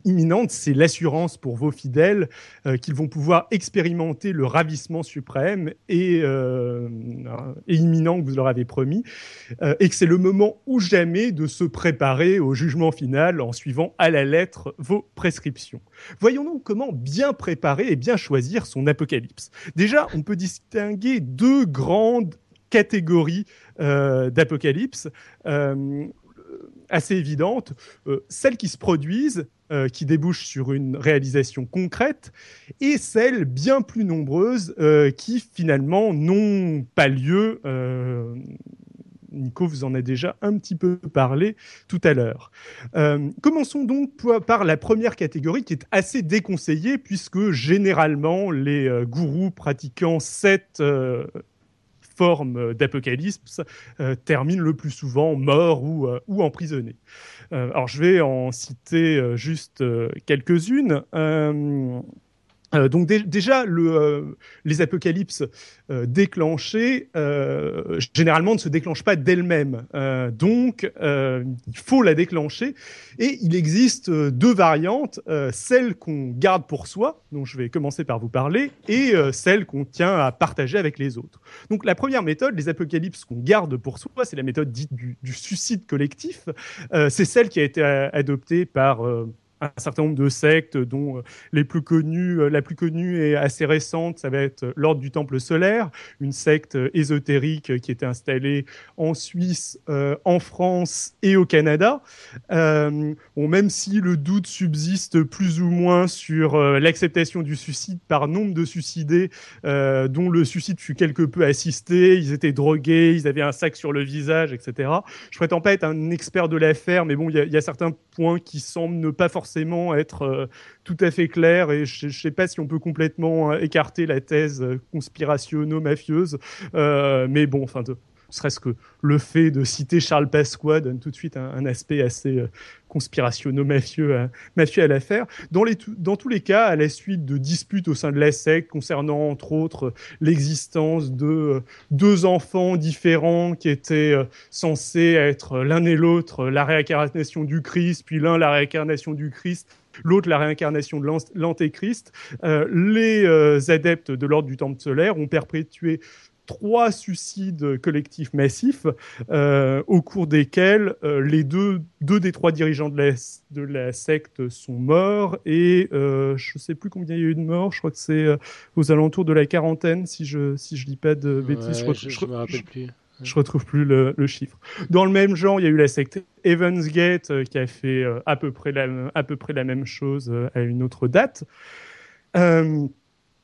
imminente, c'est l'assurance pour vos fidèles euh, qu'ils vont pouvoir expérimenter le ravissement suprême et, euh, imminent que vous leur avez promis, et que c'est le moment ou jamais de se préparer au jugement final en suivant à la lettre vos prescriptions. Voyons donc comment bien préparer et bien choisir son apocalypse. Déjà, on peut distinguer deux grandes catégorie euh, d'apocalypse euh, assez évidente, euh, celles qui se produisent, qui débouchent sur une réalisation concrète, et celles bien plus nombreuses qui finalement n'ont pas lieu. Nico vous en a déjà un petit peu parlé tout à l'heure. commençons donc par la première catégorie qui est assez déconseillée puisque généralement les gourous pratiquant cette forme d'apocalypse euh, termine le plus souvent mort ou, euh, ou emprisonné. Euh, alors je vais en citer juste quelques-unes. Euh, donc déjà, euh, les apocalypses euh, déclenchées, généralement ne se déclenchent pas d'elles-mêmes. donc, il faut la déclencher. Et il existe deux variantes, celle qu'on garde pour soi, dont je vais commencer par vous parler, et celle qu'on tient à partager avec les autres. Donc la première méthode, les apocalypses qu'on garde pour soi, c'est la méthode dite du, du suicide collectif. c'est celle qui a été adoptée par un certain nombre de sectes, dont euh, les plus connues, euh, la plus connue et assez récente, ça va être euh, l'Ordre du Temple solaire, une secte ésotérique qui était installée en Suisse, en France et au Canada. bon, même si le doute subsiste plus ou moins sur l'acceptation du suicide par nombre de suicidés, dont le suicide fut quelque peu assisté, ils étaient drogués, ils avaient un sac sur le visage, etc. Je prétends pas être un expert de l'affaire, mais bon, il y, a certains points qui semblent ne pas forcément forcément être euh, tout à fait clair et je ne sais pas si on peut complètement euh, écarter la thèse conspirationno-mafieuse. Euh, mais bon, enfin, serait-ce que le fait de citer Charles Pasqua donne tout de suite un, aspect assez euh, conspirationno-mafieux à, mafieux à l'affaire. Dans, dans tous les cas, à la suite de disputes au sein de la secte concernant entre autres l'existence de euh, deux enfants différents qui étaient euh, censés être l'un et l'autre la réincarnation du Christ, puis l'un la réincarnation du Christ, l'autre la réincarnation de l'antéchrist. Euh, les euh, adeptes de l'ordre du Temple solaire ont perpétué trois suicides collectifs massifs euh, au cours desquels les deux, deux des trois dirigeants de la, de la secte sont morts et je ne sais plus combien il y a eu de morts, je crois que c'est aux alentours de la quarantaine si je si je dis pas de bêtises. je, me rappelle plus. Je retrouve plus le, chiffre. Dans le même genre, il y a eu la secte Evansgate euh, qui a fait euh, à, peu près la, à peu près la même chose euh, à une autre date.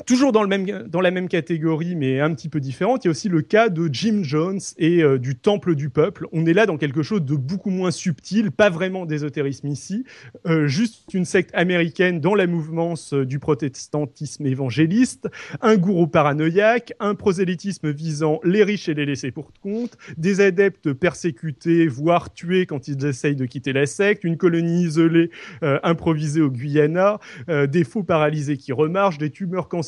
Toujours dans, la même catégorie, mais un petit peu différente, il y a aussi le cas de Jim Jones et euh, du Temple du Peuple. On est là dans quelque chose de beaucoup moins subtil, pas vraiment d'ésotérisme ici, euh, juste une secte américaine dans la mouvance euh, du protestantisme évangéliste, un gourou paranoïaque, un prosélytisme visant les riches et les laissés pour compte, des adeptes persécutés, voire tués quand ils essayent de quitter la secte, une colonie isolée improvisée au Guyana, des faux paralysés qui remarchent, des tumeurs cancéreuses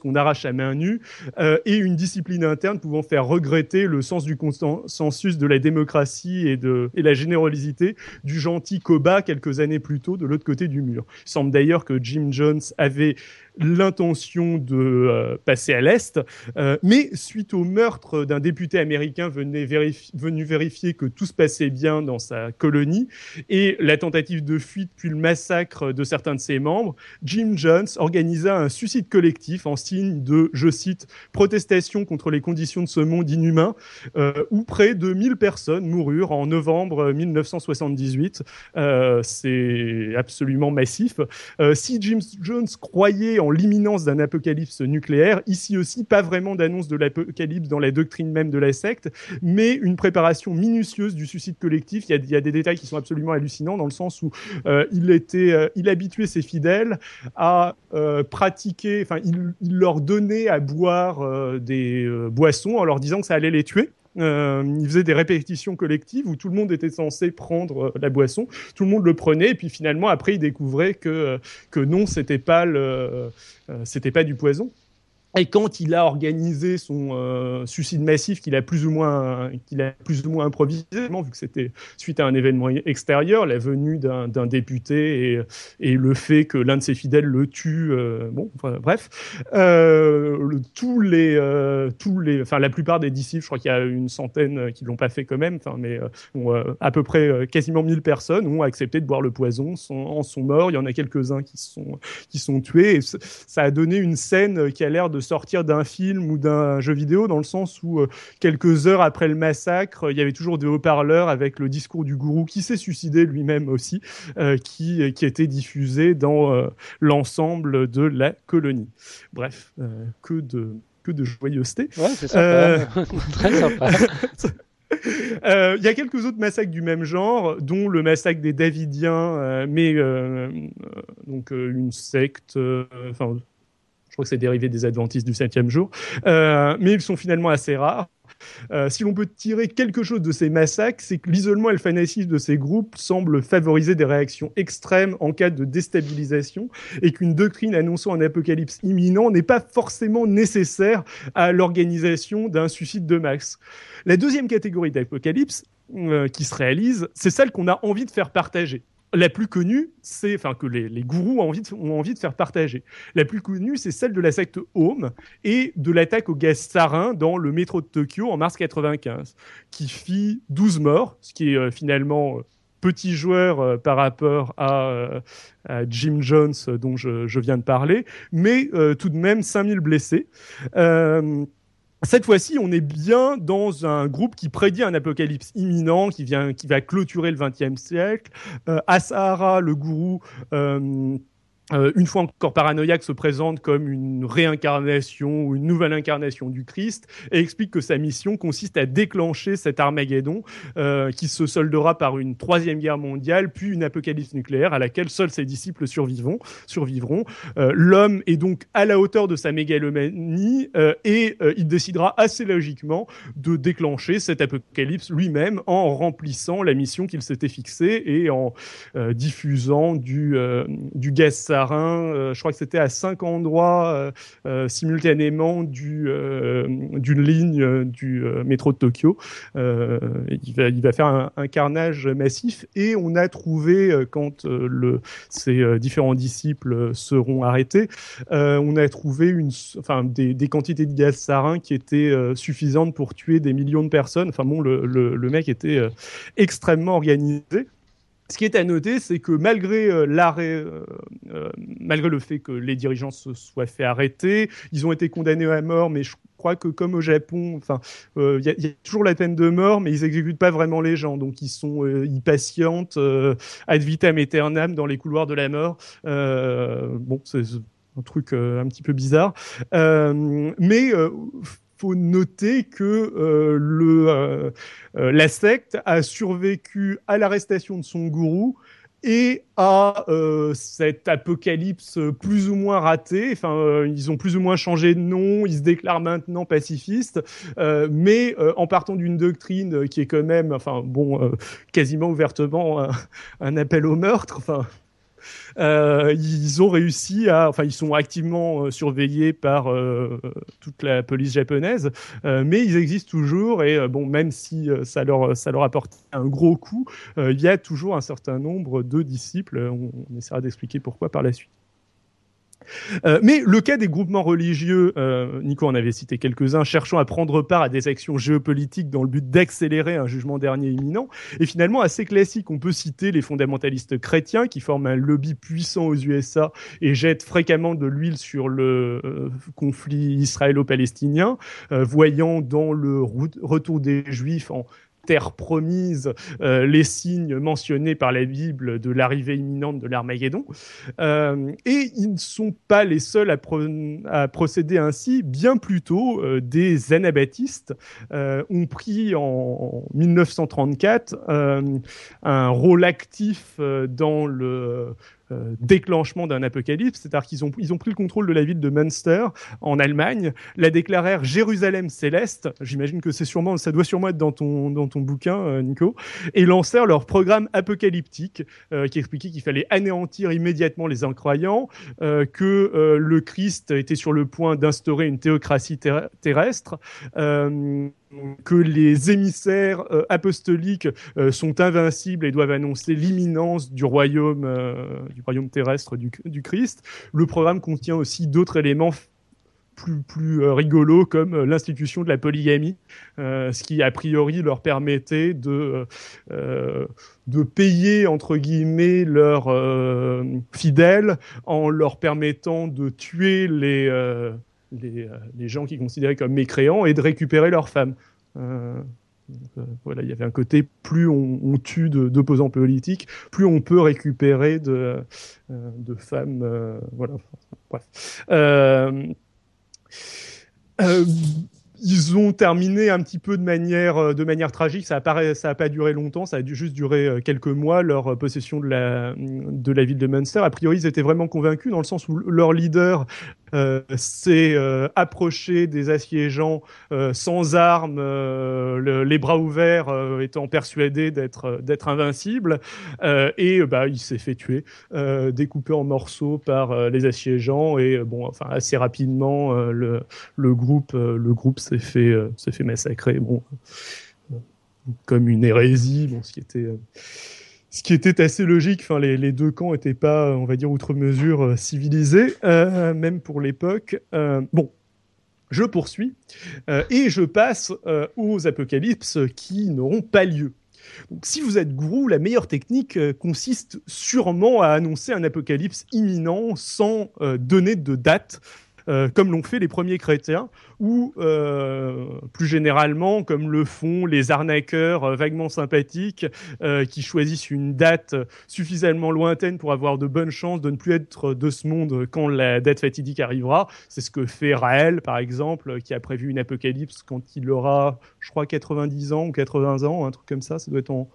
qu'on arrache à main nue, euh, et une discipline interne pouvant faire regretter le sens du consensus de la démocratie et de et la générosité du gentil Koba quelques années plus tôt de l'autre côté du mur. Il semble d'ailleurs que Jim Jones avait l'intention de euh, passer à l'Est, euh, mais suite au meurtre d'un député américain venu vérifier que tout se passait bien dans sa colonie et la tentative de fuite puis le massacre de certains de ses membres, Jim Jones organisa un suicide collectif en signe de, je cite, protestation contre les conditions de ce monde inhumain, euh, où près de 1000 personnes moururent en novembre 1978. C'est absolument massif. si Jim Jones croyait en l'imminence d'un apocalypse nucléaire. Ici aussi, pas vraiment d'annonce de l'apocalypse dans la doctrine même de la secte, mais une préparation minutieuse du suicide collectif. Il y a, des détails qui sont absolument hallucinants dans le sens où euh, il était, euh, il habituait ses fidèles à euh, pratiquer, enfin, il, leur donnait à boire des boissons en leur disant que ça allait les tuer. Euh, il faisait des répétitions collectives où tout le monde était censé prendre euh, la boisson, tout le monde le prenait, et puis finalement après il découvrait que euh, que non, c'était pas le, c'était pas du poison. Et quand il a organisé son euh, suicide massif qu'il a plus ou moins qu'il a plus ou moins improvisé, vu que c'était suite à un événement extérieur, la venue d'un député et, le fait que l'un de ses fidèles le tue, euh, bon, bref, euh, tous les tous les, enfin la plupart des disciples, je crois qu'il y a une centaine qui l'ont pas fait quand même, enfin mais à peu près quasiment 1000 personnes ont accepté de boire le poison, en sont morts, il y en a quelques uns qui sont qui sont tués, et ça a donné une scène qui a l'air de sortir d'un film ou d'un jeu vidéo, dans le sens où euh, quelques heures après le massacre, il y avait toujours des haut-parleurs avec le discours du gourou qui s'est suicidé lui-même aussi, euh, qui, qui était diffusé dans euh, l'ensemble de la colonie. Bref, que de que de joyeuseté. Ouais, c'est sympa. Très sympa. Il y a quelques autres massacres du même genre, dont le massacre des Davidiens, mais donc une secte, enfin crois que c'est dérivé des adventistes du septième jour, euh, mais ils sont finalement assez rares. Euh, si l'on peut tirer quelque chose de ces massacres, c'est que l'isolement et le fanatisme de ces groupes semblent favoriser des réactions extrêmes en cas de déstabilisation et qu'une doctrine annonçant un apocalypse imminent n'est pas forcément nécessaire à l'organisation d'un suicide de masse. La deuxième catégorie d'apocalypse euh, qui se réalise, c'est celle qu'on a envie de faire partager la plus connue, c'est, enfin, que les, gourous ont envie, de, faire partager. La plus connue, c'est celle de la secte Home et de l'attaque au gaz sarin dans le métro de Tokyo en mars 95, qui fit 12 morts, ce qui est euh, finalement euh, petit joueur euh, par rapport à, Jim Jones dont je, viens de parler, mais tout de même 5000 blessés. Cette fois-ci, on est bien dans un groupe qui prédit un apocalypse imminent, qui, vient, qui va clôturer le XXe siècle. Euh, Asahara, le gourou, euh, euh, une fois encore paranoïaque, se présente comme une réincarnation ou une nouvelle incarnation du Christ et explique que sa mission consiste à déclencher cet Armageddon euh, qui se soldera par une troisième guerre mondiale puis une apocalypse nucléaire à laquelle seuls ses disciples survivront. survivront. Euh, L'homme est donc à la hauteur de sa mégalomanie euh, et euh, il décidera assez logiquement de déclencher cet apocalypse lui-même en remplissant la mission qu'il s'était fixée et en euh, diffusant du, du gaz sarin. je crois que c'était à cinq endroits simultanément du, d'une ligne du métro de Tokyo. il, va, faire un, carnage massif et on a trouvé, quand le, ces différents disciples seront arrêtés, on a trouvé des, quantités de gaz sarin qui étaient suffisantes pour tuer des millions de personnes. Enfin bon, le mec était extrêmement organisé. Ce qui est à noter, c'est que malgré euh, l'arrêt, euh, euh, malgré le fait que les dirigeants se soient fait arrêter, ils ont été condamnés à mort, mais je crois que comme au Japon, enfin, il euh, y, y, a toujours la peine de mort, mais ils exécutent pas vraiment les gens, donc ils sont, euh, ils patientent ad vitam aeternam dans les couloirs de la mort. bon, c'est un truc un petit peu bizarre, mais faut noter que euh, le, euh, euh, la secte a survécu à l'arrestation de son gourou et à euh, cet apocalypse plus ou moins raté. Enfin, ils ont plus ou moins changé de nom, ils se déclarent maintenant pacifistes, mais en partant d'une doctrine qui est quand même, enfin bon, quasiment ouvertement un, un, appel au meurtre. Enfin, euh, ils ont réussi à, enfin, ils sont activement euh, surveillés par euh, toute la police japonaise, mais ils existent toujours et bon, même si ça leur ça leur apporte un gros coup, il y a toujours un certain nombre de disciples. On essaiera d'expliquer pourquoi par la suite. Euh, mais le cas des groupements religieux, euh, Nico en avait cité quelques-uns, cherchant à prendre part à des actions géopolitiques dans le but d'accélérer un jugement dernier imminent, est finalement assez classique. On peut citer les fondamentalistes chrétiens qui forment un lobby puissant aux USA et jettent fréquemment de l'huile sur le euh, conflit israélo-palestinien, voyant dans le retour des juifs en promise, euh, les signes mentionnés par la Bible de l'arrivée imminente de l'Armageddon. Euh, et ils ne sont pas les seuls à, pro à procéder ainsi, bien plus tôt, euh, des anabaptistes ont pris en 1934 euh, un rôle actif dans le euh, déclenchement d'un apocalypse, c'est-à-dire qu'ils ont, ils ont pris le contrôle de la ville de Münster en Allemagne, la déclarèrent Jérusalem céleste, j'imagine que c'est sûrement, ça doit sûrement être dans ton, dans ton bouquin, euh, Nico, et lancèrent leur programme apocalyptique euh, qui expliquait qu'il fallait anéantir immédiatement les incroyants, que le Christ était sur le point d'instaurer une théocratie ter terrestre, que les émissaires euh, apostoliques euh, sont invincibles et doivent annoncer l'imminence du royaume, euh, du royaume terrestre du, Christ. Le programme contient aussi d'autres éléments plus, plus rigolos comme l'institution de la polygamie, ce qui a priori leur permettait de, de payer entre guillemets leurs fidèles en leur permettant de tuer les les, euh, gens qui considéraient comme mécréants et de récupérer leurs femmes. Euh, euh, voilà, il y avait un côté plus on, tue d'opposants politiques, plus on peut récupérer de, euh, de femmes. Euh, voilà, bref. Ils ont terminé un petit peu de manière de manière tragique. Ça a pas duré longtemps. Ça a dû juste durer quelques mois leur possession de la de la ville de Munster. A priori, ils étaient vraiment convaincus dans le sens où leur leader euh, s'est euh, approché des assiégeants euh, sans armes, le, les bras ouverts, étant persuadé d'être d'être invincible, et bah il s'est fait tuer, découpé en morceaux par les assiégeants et bon enfin assez rapidement le le groupe le groupe s'est fait s'est fait massacrer bon comme une hérésie bon ce qui était ce qui était assez logique. Enfin, les, deux camps n'étaient pas, on va dire, outre mesure euh, civilisés, euh, même pour l'époque. Euh, bon, je poursuis euh, et je passe euh, aux apocalypses qui n'auront pas lieu. Donc, si vous êtes gourou, la meilleure technique euh, consiste sûrement à annoncer un apocalypse imminent sans donner de date comme l'ont fait les premiers chrétiens, ou plus généralement, comme le font les arnaqueurs vaguement sympathiques qui choisissent une date suffisamment lointaine pour avoir de bonnes chances de ne plus être de ce monde quand la date fatidique arrivera. C'est ce que fait Raël, par exemple, qui a prévu une apocalypse quand il aura, je crois, 90 ans ou 80 ans, un truc comme ça. Ça doit être en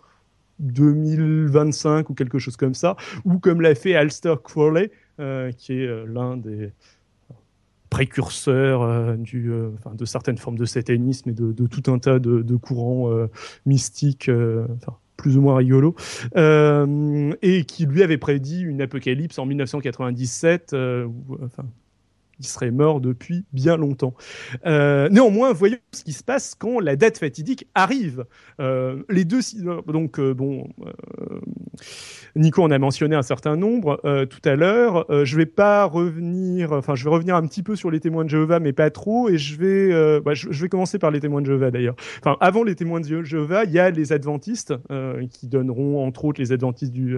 2025 ou quelque chose comme ça. Ou comme l'a fait Alster Crowley, euh, qui est euh, l'un des précurseurs euh, du, de certaines formes de satanisme et de, tout un tas de, courants mystiques. plus ou moins rigolo, et qui lui avait prédit une apocalypse en 1997, enfin, il serait mort depuis bien longtemps. Euh, néanmoins, voyons ce qui se passe quand la date fatidique arrive. Euh, les deux, donc euh, bon, Nico en a mentionné un certain nombre tout à l'heure. je vais pas revenir, enfin, je vais revenir un petit peu sur les témoins de Jéhovah, mais pas trop. Et je vais, bah, je, vais commencer par les témoins de Jéhovah d'ailleurs. Enfin, avant les témoins de Jéhovah, il y a les adventistes qui donneront entre autres les adventistes du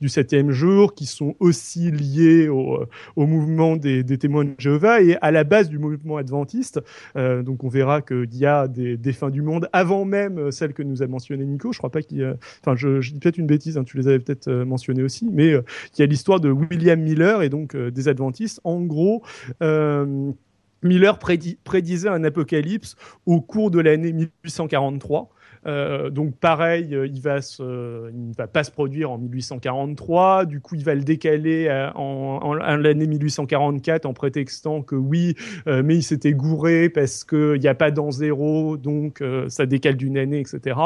du septième jour, qui sont aussi liés au, mouvement des, des témoins de Jéhovah est à la base du mouvement adventiste. Euh, donc on verra qu'il y a des, fins du monde avant même euh, celle que nous a mentionné Nico. Je crois pas qu'il. Enfin, je, dis peut-être une bêtise, hein, tu les avais peut-être euh, mentionnées aussi, mais il y a l'histoire de William Miller et donc des adventistes. En gros... Miller prédisait un apocalypse au cours de l'année 1843. Euh, donc pareil, euh, il va se, il ne va pas se produire en 1843. Du coup, il va le décaler euh, en, en, l'année 1844 en prétextant que oui, mais il s'était gouré parce qu'il n'y a pas d'an zéro, donc ça décale d'une année, etc.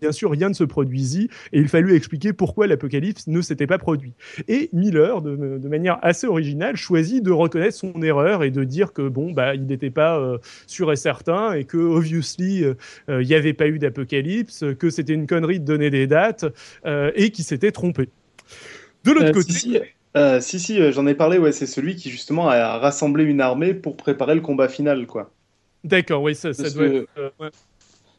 Bien sûr, rien ne se produisit et il fallut expliquer pourquoi l'apocalypse ne s'était pas produit. Et Miller, de, de, manière assez originale, choisit de reconnaître son erreur et de dire que bon, bah, il n'était pas sûr et certain et que obviously il n'y avait pas eu d'apocalypse que c'était une connerie de donner des dates euh, et qui s'était trompé. De l'autre euh, côté. Si, si, euh, j'en ai parlé, ouais, c'est celui qui justement a rassemblé une armée pour préparer le combat final, quoi. D'accord, oui, ça, ça doit être.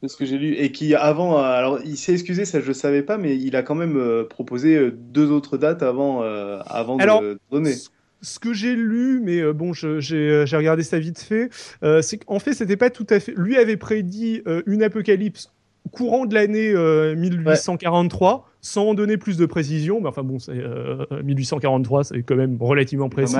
C'est ce que j'ai lu. Et qui, avant, alors il s'est excusé, ça je ne savais pas, mais il a quand même proposé deux autres dates avant, avant de donner ce que j'ai lu, mais bon, j'ai regardé ça vite fait, c'est qu'en fait, c'était pas tout à fait. Lui avait prédit une apocalypse courant de l'année 1843, euh, sans en donner plus de précision, mais enfin bon, 1843, euh, c'est quand même relativement précis,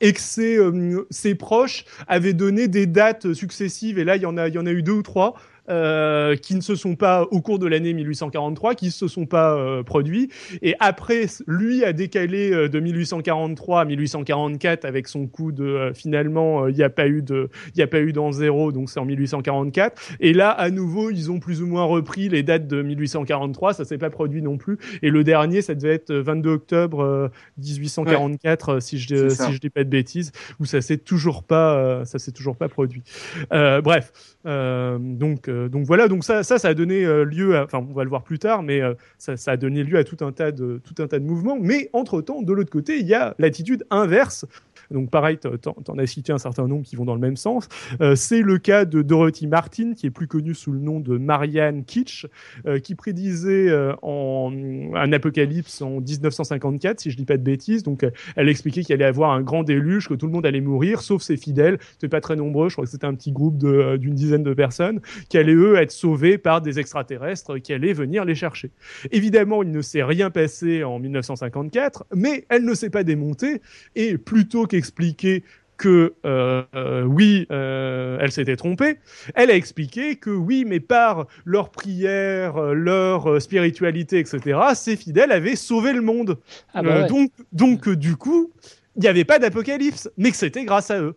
et que ses, euh, ses, proches avaient donné des dates successives, et là, il y en a, il y en a eu deux ou trois, euh, qui ne se sont pas, au cours de l'année 1843, qui ne se sont pas euh, produits. Et après, lui a décalé euh, de 1843 à 1844 avec son coup de finalement, il n'y a pas eu de, il a pas eu d'an zéro, donc c'est en 1844. Et là, à nouveau, ils ont plus ou moins repris les dates de 1843. Ça s'est pas produit non plus. Et le dernier, ça devait être 22 octobre 1844, si je si je dis pas de bêtises, où ça s'est toujours pas, ça s'est toujours pas produit. bref, donc euh, donc voilà, donc ça, ça, ça a donné euh, lieu, à, enfin on va le voir plus tard, mais euh, ça, ça, a donné lieu à tout un tas de tout un tas de mouvements. Mais entre temps, de l'autre côté, il y a l'attitude inverse donc pareil, tu en as cité un certain nombre qui vont dans le même sens. Euh, c'est le cas de Dorothy Martin, qui est plus connue sous le nom de Marianne Kitsch, euh, qui prédisait euh, en, un apocalypse en 1954, si je dis pas de bêtises. Donc elle expliquait qu'il allait avoir un grand déluge, que tout le monde allait mourir, sauf ses fidèles. C'était pas très nombreux, je crois que c'était un petit groupe d'une dizaine de personnes, qui allaient eux être sauvés par des extraterrestres qui allaient venir les chercher. Évidemment, il ne s'est rien passé en 1954, mais elle ne s'est pas démontée et plutôt expliqué que euh, euh, oui, euh, elle s'était trompée. Elle a expliqué que oui, mais par leur prière, leur spiritualité, etc., ces fidèles avaient sauvé le monde. Ah bah donc, donc du coup, il n'y avait pas d'apocalypse, mais que c'était grâce à eux.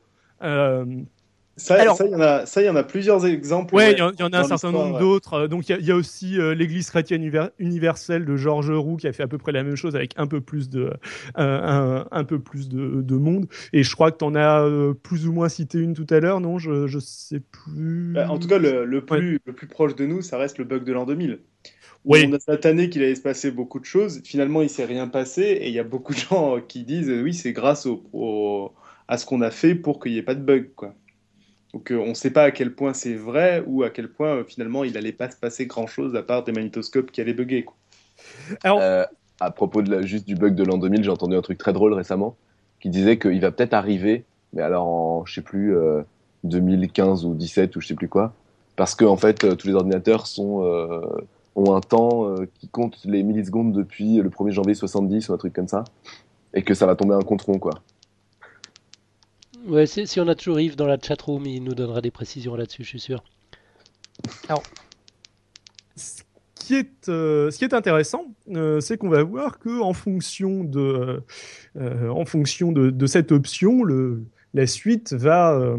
Ça, il y, en a, ça, y en a plusieurs exemples. Ouais, il y, en a un certain nombre d'autres. Euh, donc, il y, a aussi euh, l'Église chrétienne universelle de Georges Roux qui a fait à peu près la même chose avec un peu plus de, un, un, peu plus de, de, monde. Et je crois que tu en as euh, plus ou moins cité une tout à l'heure, non? Je, je sais plus. Bah, en tout cas, le, le plus, le plus proche de nous, ça reste le bug de l'an 2000. Oui. On a cette année qu'il allait se passer beaucoup de choses. Finalement, il s'est rien passé. Et il y a beaucoup de gens qui disent oui, c'est grâce au, au, à ce qu'on a fait pour qu'il n'y ait pas de bug. Quoi. Donc euh, on ne sait pas à quel point c'est vrai ou à quel point euh, finalement il n'allait pas se passer grand-chose à part des magnétoscopes qui allaient bugger. Alors... Euh, à propos de la, juste du bug de l'an 2000, j'ai entendu un truc très drôle récemment qui disait qu'il va peut-être arriver, mais alors en, je sais plus, 2015 ou 17 ou je sais plus quoi. Parce que, en fait, tous les ordinateurs sont, ont un temps qui compte les millisecondes depuis le 1er janvier 70 ou un truc comme ça. Et que ça va tomber un compte rond, quoi. Ouais, si on a toujours Yves dans la chatroom, il nous donnera des précisions là-dessus, je suis sûr. Alors, ce qui est, euh, ce qui est intéressant, euh, c'est qu'on va voir que en fonction de, euh, en fonction de, de, cette option, le, la suite va,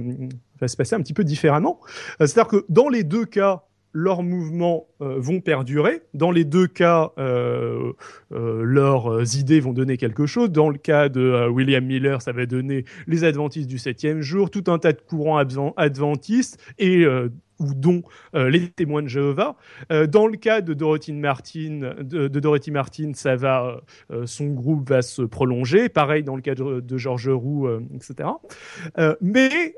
va se passer un petit peu différemment. C'est-à-dire que dans les deux cas, leurs mouvements euh, vont perdurer. Dans les deux cas, euh, euh, leurs idées vont donner quelque chose. Dans le cas de William Miller, ça va donner les adventistes du septième jour, tout un tas de courants adventistes et ou dont euh, les témoins de Jéhovah. Euh, dans le cas de Dorothy Martin, de, Dorothy Martin, ça va, euh, son groupe va se prolonger. Pareil dans le cas de, George Roux, etc. mais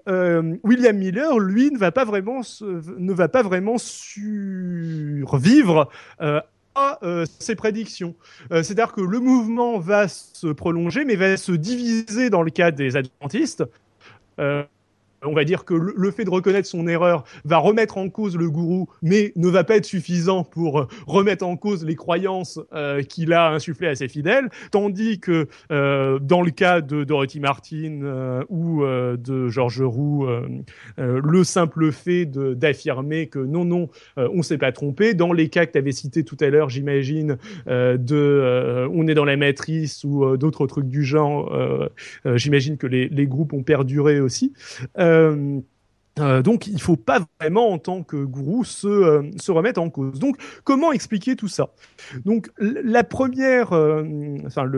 William Miller, lui, ne va pas vraiment, ne va pas vraiment survivre à ses prédictions. C'est-à-dire que le mouvement va se prolonger, mais va se diviser dans le cas des adventistes on va dire que le, fait de reconnaître son erreur va remettre en cause le gourou, mais ne va pas être suffisant pour remettre en cause les croyances euh, qu'il a insufflées à ses fidèles, tandis que euh, dans le cas de Dorothy Martin euh, ou de Georges Roux, le simple fait d'affirmer que non, non, on s'est pas trompé, dans les cas que tu avais cités tout à l'heure, j'imagine, de on est dans la matrice ou d'autres trucs du genre, j'imagine que les, les, groupes ont perduré aussi. Euh, euh, donc, il ne faut pas vraiment, en tant que gourou, se, euh, se remettre en cause. Donc, comment expliquer tout ça? Donc, la première, enfin,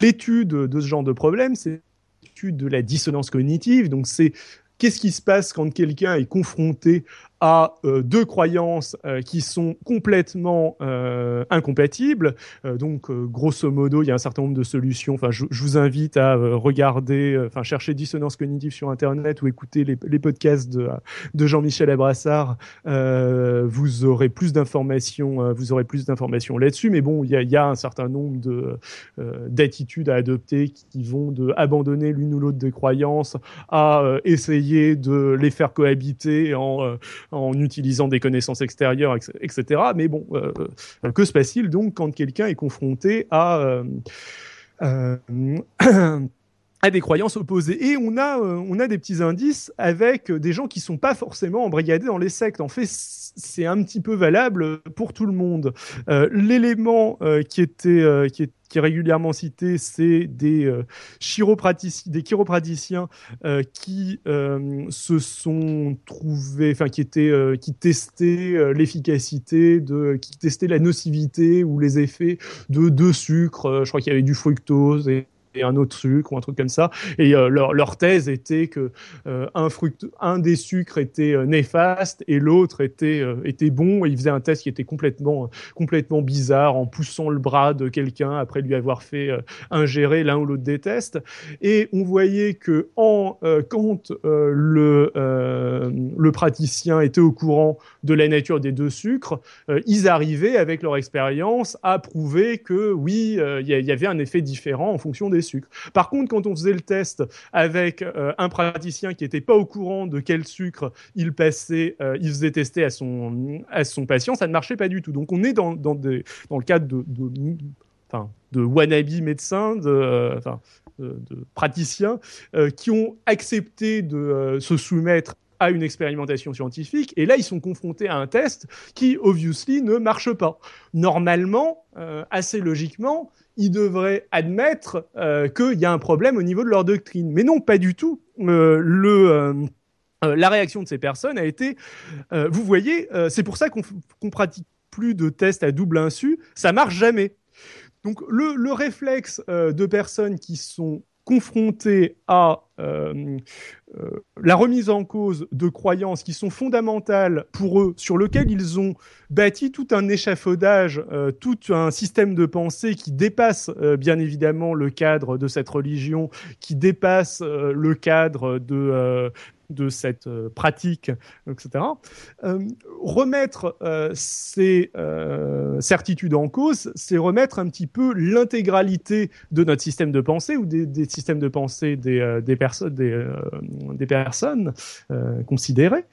l'étude de ce genre de problème, c'est l'étude de la dissonance cognitive. Donc, c'est qu'est-ce qui se passe quand quelqu'un est confronté à euh, deux croyances euh, qui sont complètement euh, incompatibles. donc, grosso modo, il y a un certain nombre de solutions. Enfin, je, vous invite à regarder, enfin, chercher dissonance cognitive sur Internet ou écouter les, les podcasts de, de Jean-Michel Abrassard. vous aurez plus d'informations, vous aurez plus d'informations là-dessus. Mais bon, il y a, y a, un certain nombre de d'attitudes à adopter qui vont de abandonner l'une ou l'autre des croyances à essayer de les faire cohabiter en en utilisant des connaissances extérieures, etc. Mais bon, euh, euh, que se passe-t-il donc quand quelqu'un est confronté à euh, à des croyances opposées. Et on a, on a des petits indices avec des gens qui sont pas forcément embrigadés dans les sectes. En fait, c'est un petit peu valable pour tout le monde. L'élément qui était, qui est qui est régulièrement cité, c'est des, euh, chiropraticiens, des chiropraticiens euh, qui euh, se sont trouvés, enfin qui étaient, qui testaient l'efficacité de, qui testaient la nocivité ou les effets de deux sucres. je crois qu'il y avait du fructose et un autre sucre ou un truc comme ça. Et euh, leur, thèse était que euh, un, des sucres était euh, néfaste et l'autre était, était bon. Et ils faisaient un test qui était complètement, complètement bizarre en poussant le bras de quelqu'un après lui avoir fait ingérer l'un ou l'autre des tests. Et on voyait que en, quand le, le praticien était au courant de la nature des deux sucres, ils arrivaient avec leur expérience à prouver que oui, il y, avait un effet différent en fonction des Par contre, quand on faisait le test avec euh, un praticien qui n'était pas au courant de quel sucre il passait, euh, il faisait tester à son, patient, ça ne marchait pas du tout. Donc on est dans, le cadre de, de, de médecins, de, euh, enfin, de, praticiens qui ont accepté de se soumettre à une expérimentation scientifique, et là ils sont confrontés à un test qui, obviously, ne marche pas. Normalement, assez logiquement, ils devraient admettre euh, qu'il y a un problème au niveau de leur doctrine. Mais non, pas du tout. Euh, euh, la réaction de ces personnes a été, vous voyez, c'est pour ça qu'on pratique plus de tests à double insu, ça marche jamais. Donc le réflexe de personnes qui sont confrontées à euh, euh, la remise en cause de croyances qui sont fondamentales pour eux, sur lequel ils ont bâti tout un échafaudage, euh, tout un système de pensée qui dépasse bien évidemment le cadre de cette religion, qui dépasse le cadre de de cette pratique, etc. remettre ces certitudes en cause, c'est remettre un petit peu l'intégralité de notre système de pensée ou des, systèmes de pensée des, des personnes, des, euh, des personnes euh, considérées.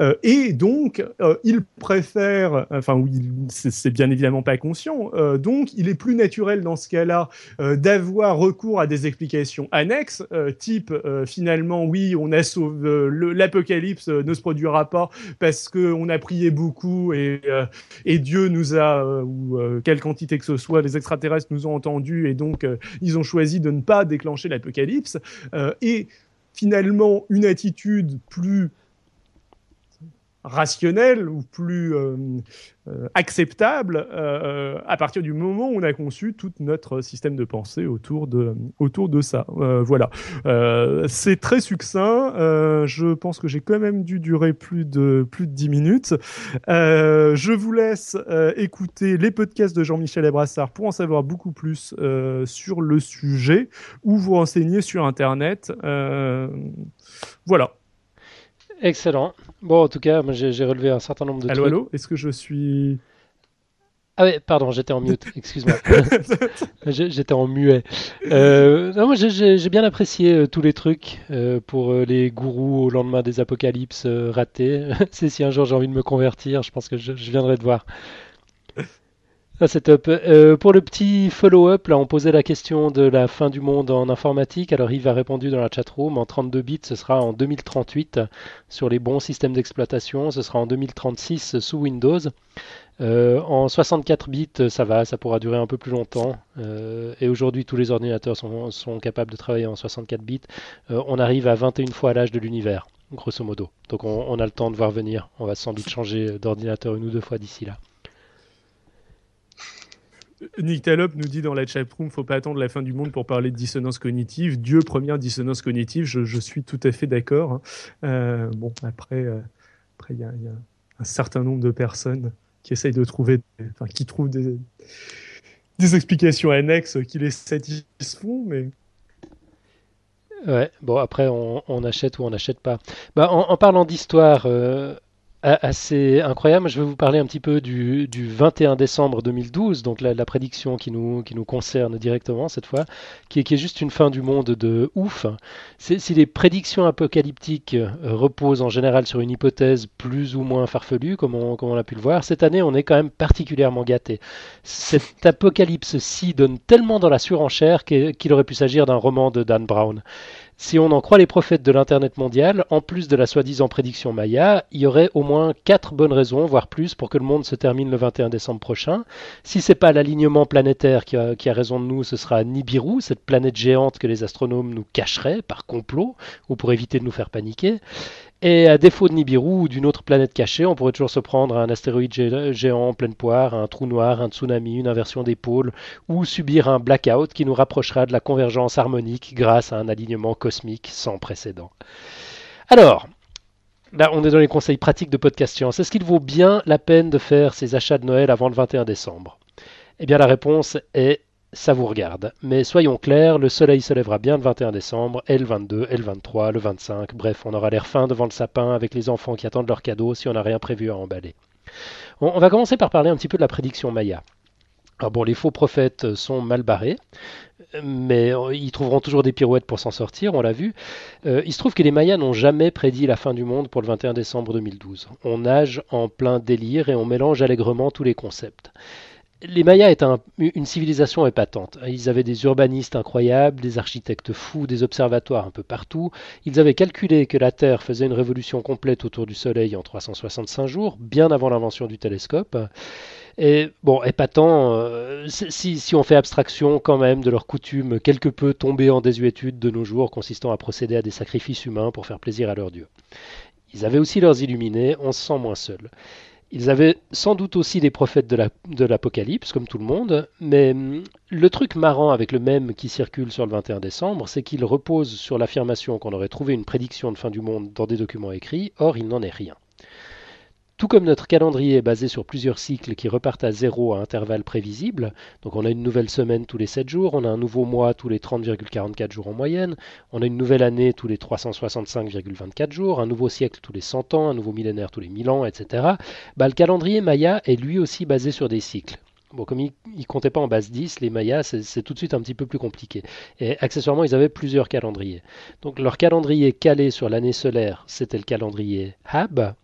Euh, et donc, euh, il préfère, enfin, oui, c'est bien évidemment pas conscient, euh, donc il est plus naturel dans ce cas-là euh, d'avoir recours à des explications annexes, euh, type euh, finalement, oui, on a sauvé euh, l'apocalypse ne se produira pas parce qu'on a prié beaucoup et, euh, et Dieu nous a, euh, ou euh, quelle quantité que ce soit, les extraterrestres nous ont entendus et donc ils ont choisi de ne pas déclencher l'apocalypse. Et finalement, une attitude plus rationnelle ou plus euh, euh, acceptable euh, à partir du moment où on a conçu tout notre système de pensée autour de, autour de ça. Euh, voilà. Euh, c'est très succinct. Euh, je pense que j'ai quand même dû durer plus de, plus de 10 minutes. Euh, je vous laisse euh, écouter les podcasts de Jean-Michel Abrassard pour en savoir beaucoup plus euh, sur le sujet ou vous renseigner sur Internet. Euh, voilà. Excellent. Bon, en tout cas, j'ai relevé un certain nombre de Allô, trucs. allô Est-ce que je suis... Ah ouais, pardon, j'étais en mute, excuse-moi. J'étais en muet. Euh, non, moi, j'ai- bien apprécié euh, tous les trucs euh, pour les gourous au lendemain des apocalypses ratés. C'est si un jour j'ai envie de me convertir, je pense que je, je viendrai te voir. Ah, c'est top. Euh, pour le petit follow-up, là, on posait la question de la fin du monde en informatique. Alors, Yves a répondu dans la chatroom. En 32 bits, ce sera en 2038 sur les bons systèmes d'exploitation. Ce sera en 2036 sous Windows. Euh, en 64 bits, ça va, ça pourra durer un peu plus longtemps. Euh, et aujourd'hui, tous les ordinateurs sont, capables de travailler en 64 bits. On arrive à 21 fois l'âge de l'univers, grosso modo. Donc on, on a le temps de voir venir. On va sans doute changer d'ordinateur une ou deux fois d'ici là. Nick Talop nous dit dans la chatroom, faut pas attendre la fin du monde pour parler de dissonance cognitive. Dieu, première dissonance cognitive, je, suis tout à fait d'accord. hein. Euh, bon, après, euh, après il y, a un certain nombre de personnes qui essayent de trouver, enfin, qui trouvent des, explications annexes qui les satisfont, mais Ouais, bon après on, achète ou on n'achète pas. Bah, en, parlant d'histoire euh, assez incroyable, je vais vous parler un petit peu du, du 21 décembre 2012, donc la, la prédiction qui nous, concerne directement cette fois, qui est, juste une fin du monde de ouf. Si les prédictions apocalyptiques euh, reposent en général sur une hypothèse plus ou moins farfelue, comme on, comme a pu le voir, cette année on est quand même particulièrement gâté. Cet apocalypse-ci donne tellement dans la surenchère qu'il aurait pu s'agir d'un roman de Dan Brown. Si on en croit les prophètes de l'Internet mondial, en plus de la soi-disant prédiction Maya, il y aurait au moins quatre bonnes raisons, voire plus, pour que le monde se termine le 21 décembre prochain. Si c'est pas l'alignement planétaire qui a, qui a raison de nous, ce sera Nibiru, cette planète géante que les astronomes nous cacheraient par complot ou pour éviter de nous faire paniquer. Et à défaut de Nibiru ou d'une autre planète cachée, on pourrait toujours se prendre à un astéroïde gé- géant en pleine poire, un trou noir, un tsunami, une inversion des pôles, ou subir un blackout qui nous rapprochera de la convergence harmonique grâce à un alignement cosmique sans précédent. Alors, là on est dans les conseils pratiques de podcast science. Est-ce qu'il vaut bien la peine de faire ses achats de Noël avant le 21 décembre? Eh bien la réponse est ça vous regarde. Mais soyons clairs, le soleil se lèvera bien le 21 décembre, et le 22, et le 23, le 25. Bref, on aura l'air fin devant le sapin avec les enfants qui attendent leurs cadeaux si on n'a rien prévu à emballer. On, va commencer par parler un petit peu de la prédiction Maya. Alors bon, les faux prophètes sont mal barrés, mais ils trouveront toujours des pirouettes pour s'en sortir, on l'a vu. Euh, il se trouve que les Mayas n'ont jamais prédit la fin du monde pour le 21 décembre 2012. On nage en plein délire et on mélange allègrement tous les concepts. Les Mayas étaient un- une civilisation épatante. Ils avaient des urbanistes incroyables, des architectes fous, des observatoires un peu partout. Ils avaient calculé que la Terre faisait une révolution complète autour du Soleil en 365 jours, bien avant l'invention du télescope. Et bon, épatant, euh, si, si- si on fait abstraction quand même de leurs coutumes quelque peu tombées en désuétude de nos jours, consistant à procéder à des sacrifices humains pour faire plaisir à leurs dieux. Ils avaient aussi leurs illuminés, on se sent moins seul. Ils avaient sans doute aussi des prophètes de la- de l'Apocalypse, comme tout le monde, mais hum, le truc marrant avec le même qui circule sur le 21 décembre, c'est qu'il repose sur l'affirmation qu'on aurait trouvé une prédiction de fin du monde dans des documents écrits, or il n'en est rien. Tout comme notre calendrier est basé sur plusieurs cycles qui repartent à zéro à intervalles prévisibles, donc on a une nouvelle semaine tous les 7 jours, on a un nouveau mois tous les 30,44 jours en moyenne, on a une nouvelle année tous les 365,24 jours, un nouveau siècle tous les 100 ans, un nouveau millénaire tous les 1000 ans, etc. Bah, le calendrier Maya est lui aussi basé sur des cycles. Bon, comme ils ne comptaient pas en base 10, les Mayas, c'est tout de suite un petit peu plus compliqué. Et accessoirement, ils avaient plusieurs calendriers. Donc leur calendrier calé sur l'année solaire, c'était le calendrier Hab.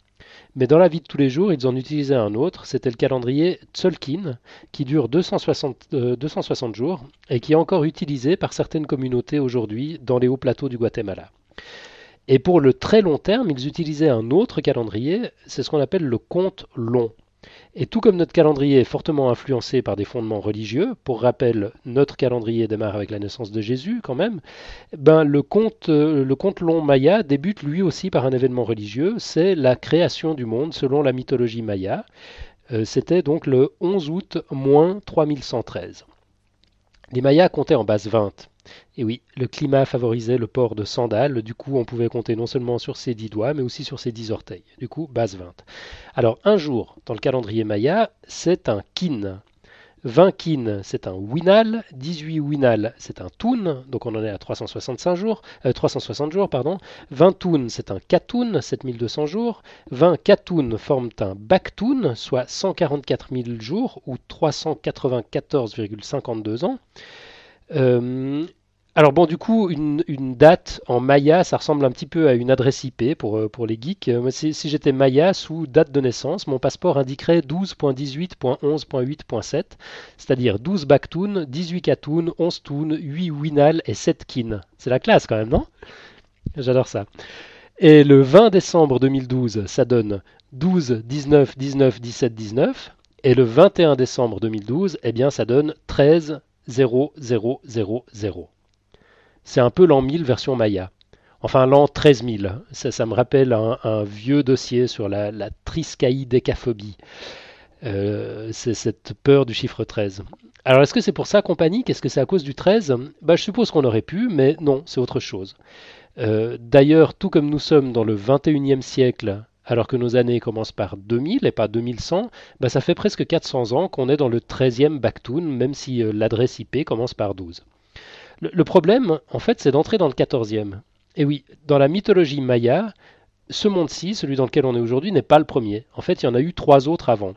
Mais dans la vie de tous les jours, ils en utilisaient un autre, c'était le calendrier Tzolkin, qui dure 260, 260 euh, jours et qui est encore utilisé par certaines communautés aujourd'hui dans les hauts plateaux du Guatemala. Et pour le très long terme, ils utilisaient un autre calendrier, c'est ce qu'on appelle le compte long. Et tout comme notre calendrier est fortement influencé par des fondements religieux, pour rappel, notre calendrier démarre avec la naissance de Jésus quand même, ben le compte, euh, le long maya débute lui aussi par un événement religieux, c'est la création du monde selon la mythologie maya. Euh, c'était donc le 11 août moins 3113. Les Mayas comptaient en base 20. Et oui, le climat favorisait le port de sandales, du coup on pouvait compter non seulement sur ses dix doigts, mais aussi sur ses dix orteils. Du coup, base 20. Alors un jour, dans le calendrier maya, c'est un kin. 20 kin, c'est un winal, 18 winal, c'est un toun, donc on en est à 365 jours, 360 euh, jours, pardon. 20 toun, c'est un katoun, 7200 jours. 20 katoun forment un baktoun, soit 144 000 jours, ou 394,52 ans. Euh, alors bon, du coup, une, date en Maya, ça ressemble un petit peu à une adresse IP pour, euh, pour les geeks. Euh, si, si j'étais Maya sous date de naissance, mon passeport indiquerait 12.18.11.8.7, c'est-à-dire 12 Baktoun, 18 Katoun, 11 Toon, 8 Winal et 7 Kin. C'est la classe quand même, non? J'adore ça. Et le 20 décembre 2012, ça donne 12, 19, 19, 17, 19. Et le 21 décembre 2012, eh bien, ça donne 13, 0, 0, 0, 0. C'est un peu l'an 1000 version Maya. Enfin, l'an 13000. Ça, ça me rappelle un, vieux dossier sur la, la triskaïdécaphobie. Euh, c'est cette peur du chiffre 13. Alors, est-ce que c'est pour ça qu'on panique Est-ce que c'est à cause du 13 bah, Je suppose qu'on aurait pu, mais non, c'est autre chose. Euh, d'ailleurs, tout comme nous sommes dans le 21e siècle, alors que nos années commencent par 2000 et pas 2100, bah, ça fait presque 400 ans qu'on est dans le 13e Baktoun, même si euh, l'adresse IP commence par 12. Le, problème, en fait, c'est d'entrer dans le 14e. Et oui, dans la mythologie maya, ce monde-ci, celui dans lequel on est aujourd'hui, n'est pas le premier. En fait, il y en a eu trois autres avant.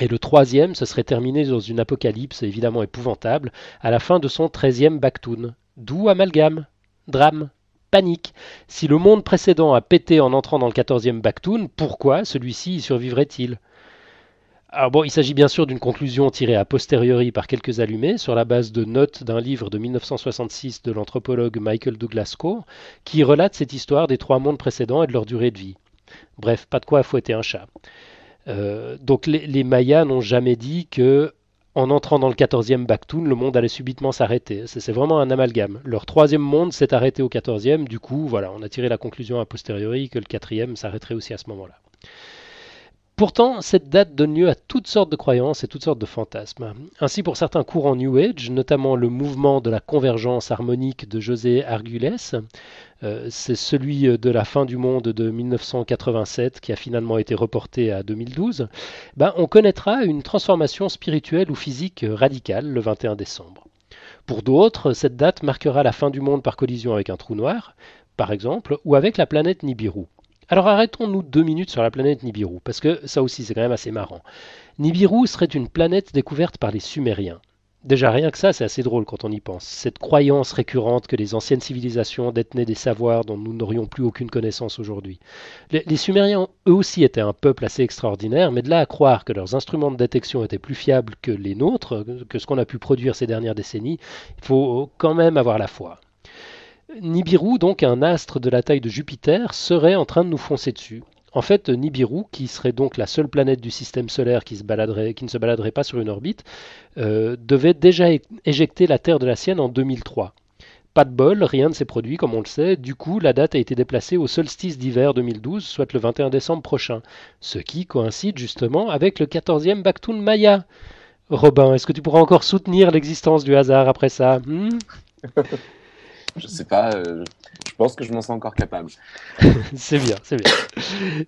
Et le troisième, ce serait terminé dans une apocalypse évidemment épouvantable, à la fin de son 13e Baktoun. D'où amalgame, drame, panique. Si le monde précédent a pété en entrant dans le 14e Baktoun, pourquoi celui-ci y survivrait-il? Bon, il s'agit bien sûr d'une conclusion tirée a posteriori par quelques allumés sur la base de notes d'un livre de 1966 de l'anthropologue Michael Douglas Coe qui relate cette histoire des trois mondes précédents et de leur durée de vie. Bref, pas de quoi fouetter un chat. Euh, donc les, Mayas n'ont jamais dit que en entrant dans le 14e Baktoun, le monde allait subitement s'arrêter. C'est vraiment un amalgame. Leur troisième monde s'est arrêté au 14e, du coup, voilà, on a tiré la conclusion a posteriori que le quatrième s'arrêterait aussi à ce moment-là. Pourtant, cette date donne lieu à toutes sortes de croyances et toutes sortes de fantasmes. Ainsi, pour certains courants New Age, notamment le mouvement de la convergence harmonique de José Arguelles, euh, c'est celui de la fin du monde de 1987 qui a finalement été reporté à 2012, ben, on connaîtra une transformation spirituelle ou physique radicale le 21 décembre. Pour d'autres, cette date marquera la fin du monde par collision avec un trou noir, par exemple, ou avec la planète Nibiru. Alors arrêtons-nous deux minutes sur la planète Nibiru, parce que ça aussi c'est quand même assez marrant. Nibiru serait une planète découverte par les Sumériens. Déjà rien que ça, c'est assez drôle quand on y pense. Cette croyance récurrente que les anciennes civilisations détenaient des savoirs dont nous n'aurions plus aucune connaissance aujourd'hui. Les, Sumériens, eux aussi, étaient un peuple assez extraordinaire, mais de là à croire que leurs instruments de détection étaient plus fiables que les nôtres, que ce qu'on a pu produire ces dernières décennies, il faut quand même avoir la foi. Nibiru, donc un astre de la taille de Jupiter, serait en train de nous foncer dessus. En fait, Nibiru, qui serait donc la seule planète du système solaire qui, ne se baladerait pas sur une orbite, euh, devait déjà éjecter la Terre de la sienne en 2003. Pas de bol, rien ne s'est produit comme on le sait, du coup la date a été déplacée au solstice d'hiver 2012, soit le 21 décembre prochain, ce qui coïncide justement avec le 14e Baktoun Maya. Robin, est-ce que tu pourras encore soutenir l'existence du hasard après ça hmm? je sais pas. Euh, je pense que je m'en sens encore capable. c'est bien, c'est bien.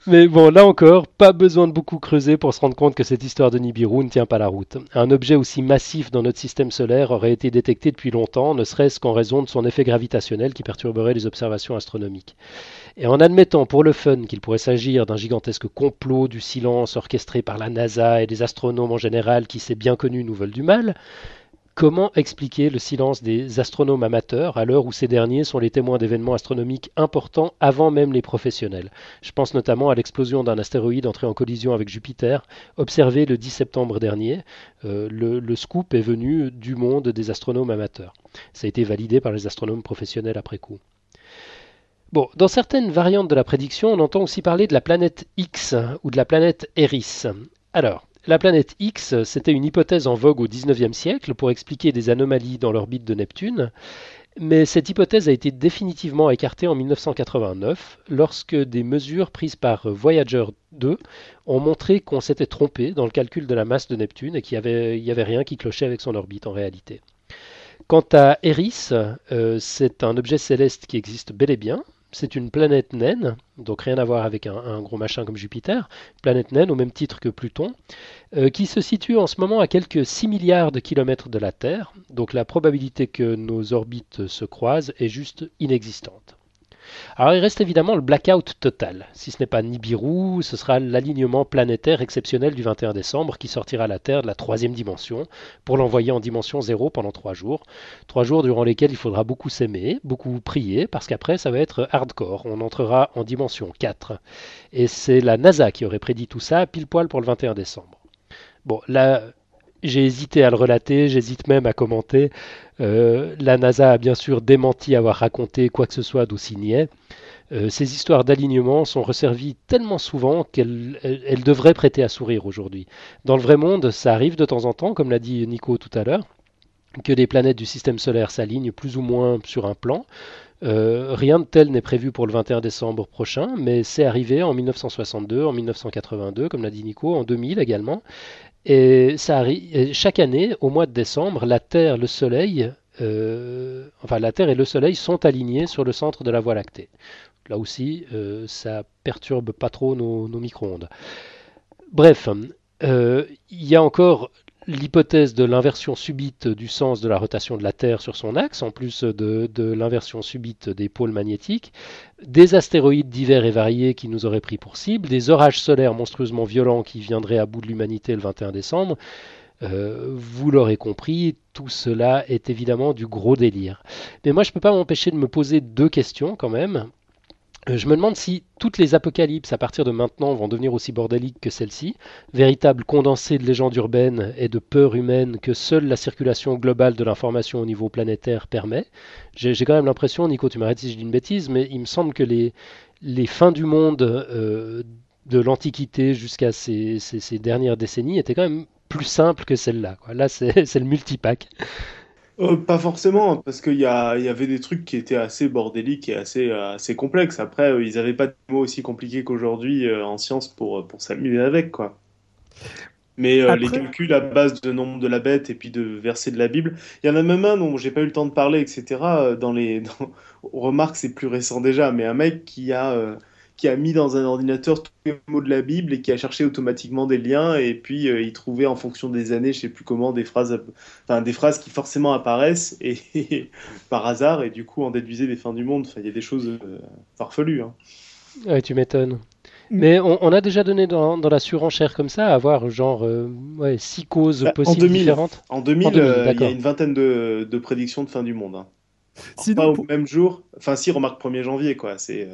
Mais bon, là encore, pas besoin de beaucoup creuser pour se rendre compte que cette histoire de Nibiru ne tient pas la route. Un objet aussi massif dans notre système solaire aurait été détecté depuis longtemps, ne serait-ce qu'en raison de son effet gravitationnel qui perturberait les observations astronomiques. Et en admettant pour le fun qu'il pourrait s'agir d'un gigantesque complot du silence orchestré par la NASA et des astronomes en général qui, c'est bien connu, nous veulent du mal, comment expliquer le silence des astronomes amateurs à l'heure où ces derniers sont les témoins d'événements astronomiques importants avant même les professionnels? Je pense notamment à l'explosion d'un astéroïde entré en collision avec Jupiter, observé le 10 septembre dernier. Euh, le, le scoop est venu du monde des astronomes amateurs. Ça a été validé par les astronomes professionnels après coup. Bon, dans certaines variantes de la prédiction, on entend aussi parler de la planète X ou de la planète Eris. Alors, la planète X, c'était une hypothèse en vogue au XIXe siècle pour expliquer des anomalies dans l'orbite de Neptune, mais cette hypothèse a été définitivement écartée en 1989 lorsque des mesures prises par Voyager 2 ont montré qu'on s'était trompé dans le calcul de la masse de Neptune et qu'il n'y avait, rien qui clochait avec son orbite en réalité. Quant à Eris, euh, c'est un objet céleste qui existe bel et bien, c'est une planète naine, donc rien à voir avec un, gros machin comme Jupiter, planète naine au même titre que Pluton, euh, qui se situe en ce moment à quelques 6 milliards de kilomètres de la Terre, donc la probabilité que nos orbites se croisent est juste inexistante. Alors il reste évidemment le blackout total. Si ce n'est pas Nibiru, ce sera l'alignement planétaire exceptionnel du 21 décembre qui sortira la Terre de la troisième dimension pour l'envoyer en dimension zéro pendant trois jours. Trois jours durant lesquels il faudra beaucoup s'aimer, beaucoup prier, parce qu'après ça va être hardcore. On entrera en dimension 4. Et c'est la NASA qui aurait prédit tout ça pile poil pour le 21 décembre. Bon, là, j'ai hésité à le relater, j'hésite même à commenter. Euh, la NASA a bien sûr démenti avoir raconté quoi que ce soit d'aussi niais. Euh, ces histoires d'alignement sont resservies tellement souvent qu'elles devraient prêter à sourire aujourd'hui. Dans le vrai monde, ça arrive de temps en temps, comme l'a dit Nico tout à l'heure, que des planètes du système solaire s'alignent plus ou moins sur un plan. Euh, rien de tel n'est prévu pour le 21 décembre prochain, mais c'est arrivé en 1962, en 1982, comme l'a dit Nico, en 2000 également. Et ça arrive, chaque année, au mois de décembre, la Terre, le Soleil, euh, enfin la Terre et le Soleil sont alignés sur le centre de la Voie lactée. Là aussi, euh, ça perturbe pas trop nos, micro-ondes. Bref, euh, il y a encore l'hypothèse de l'inversion subite du sens de la rotation de la Terre sur son axe, en plus de, l'inversion subite des pôles magnétiques, des astéroïdes divers et variés qui nous auraient pris pour cible, des orages solaires monstrueusement violents qui viendraient à bout de l'humanité le 21 décembre. Euh, vous l'aurez compris, tout cela est évidemment du gros délire. Mais moi, je ne peux pas m'empêcher de me poser deux questions quand même. Euh, je me demande si toutes les apocalypses à partir de maintenant vont devenir aussi bordéliques que celle-ci, véritable condensé de légendes urbaines et de peurs humaines que seule la circulation globale de l'information au niveau planétaire permet. J'ai quand même l'impression, Nico, tu m'arrêtes si je dis une bêtise, mais il me semble que les, les fins du monde euh, de l'Antiquité jusqu'à ces, ces, dernières décennies étaient quand même plus simples que celle-là. Là, c'est le multipack. Euh, pas forcément, parce qu'il y, y avait des trucs qui étaient assez bordéliques et assez, assez complexes. Après, euh, ils n'avaient pas de mots aussi compliqués qu'aujourd'hui euh, en science pour, pour s'amuser avec, quoi. Mais les calculs à base de nombre de la bête et puis de versets de la Bible, il y en a même un dont j'ai pas eu le temps de parler, etc. Dans les, dans... remarque, c'est plus récent déjà, mais un mec qui a qui a mis dans un ordinateur tous les mots de la Bible et qui a cherché automatiquement des liens et puis euh, il trouvait en fonction des années, je sais plus comment, des phrases, enfin des phrases qui forcément apparaissent et, par hasard et du coup en déduisait des fins du monde. Enfin, il y a des choses euh, farfelues. Hein. Ouais, tu m'étonnes. Mm. Mais on, a déjà donné dans, dans, la surenchère comme ça, à avoir genre euh, ouais, six causes bah, possibles en 2000, différentes. En 2000, il y a une vingtaine de, de prédictions de fin du monde. Hein. pas au même jour. Enfin, si, remarque 1er janvier, quoi. C'est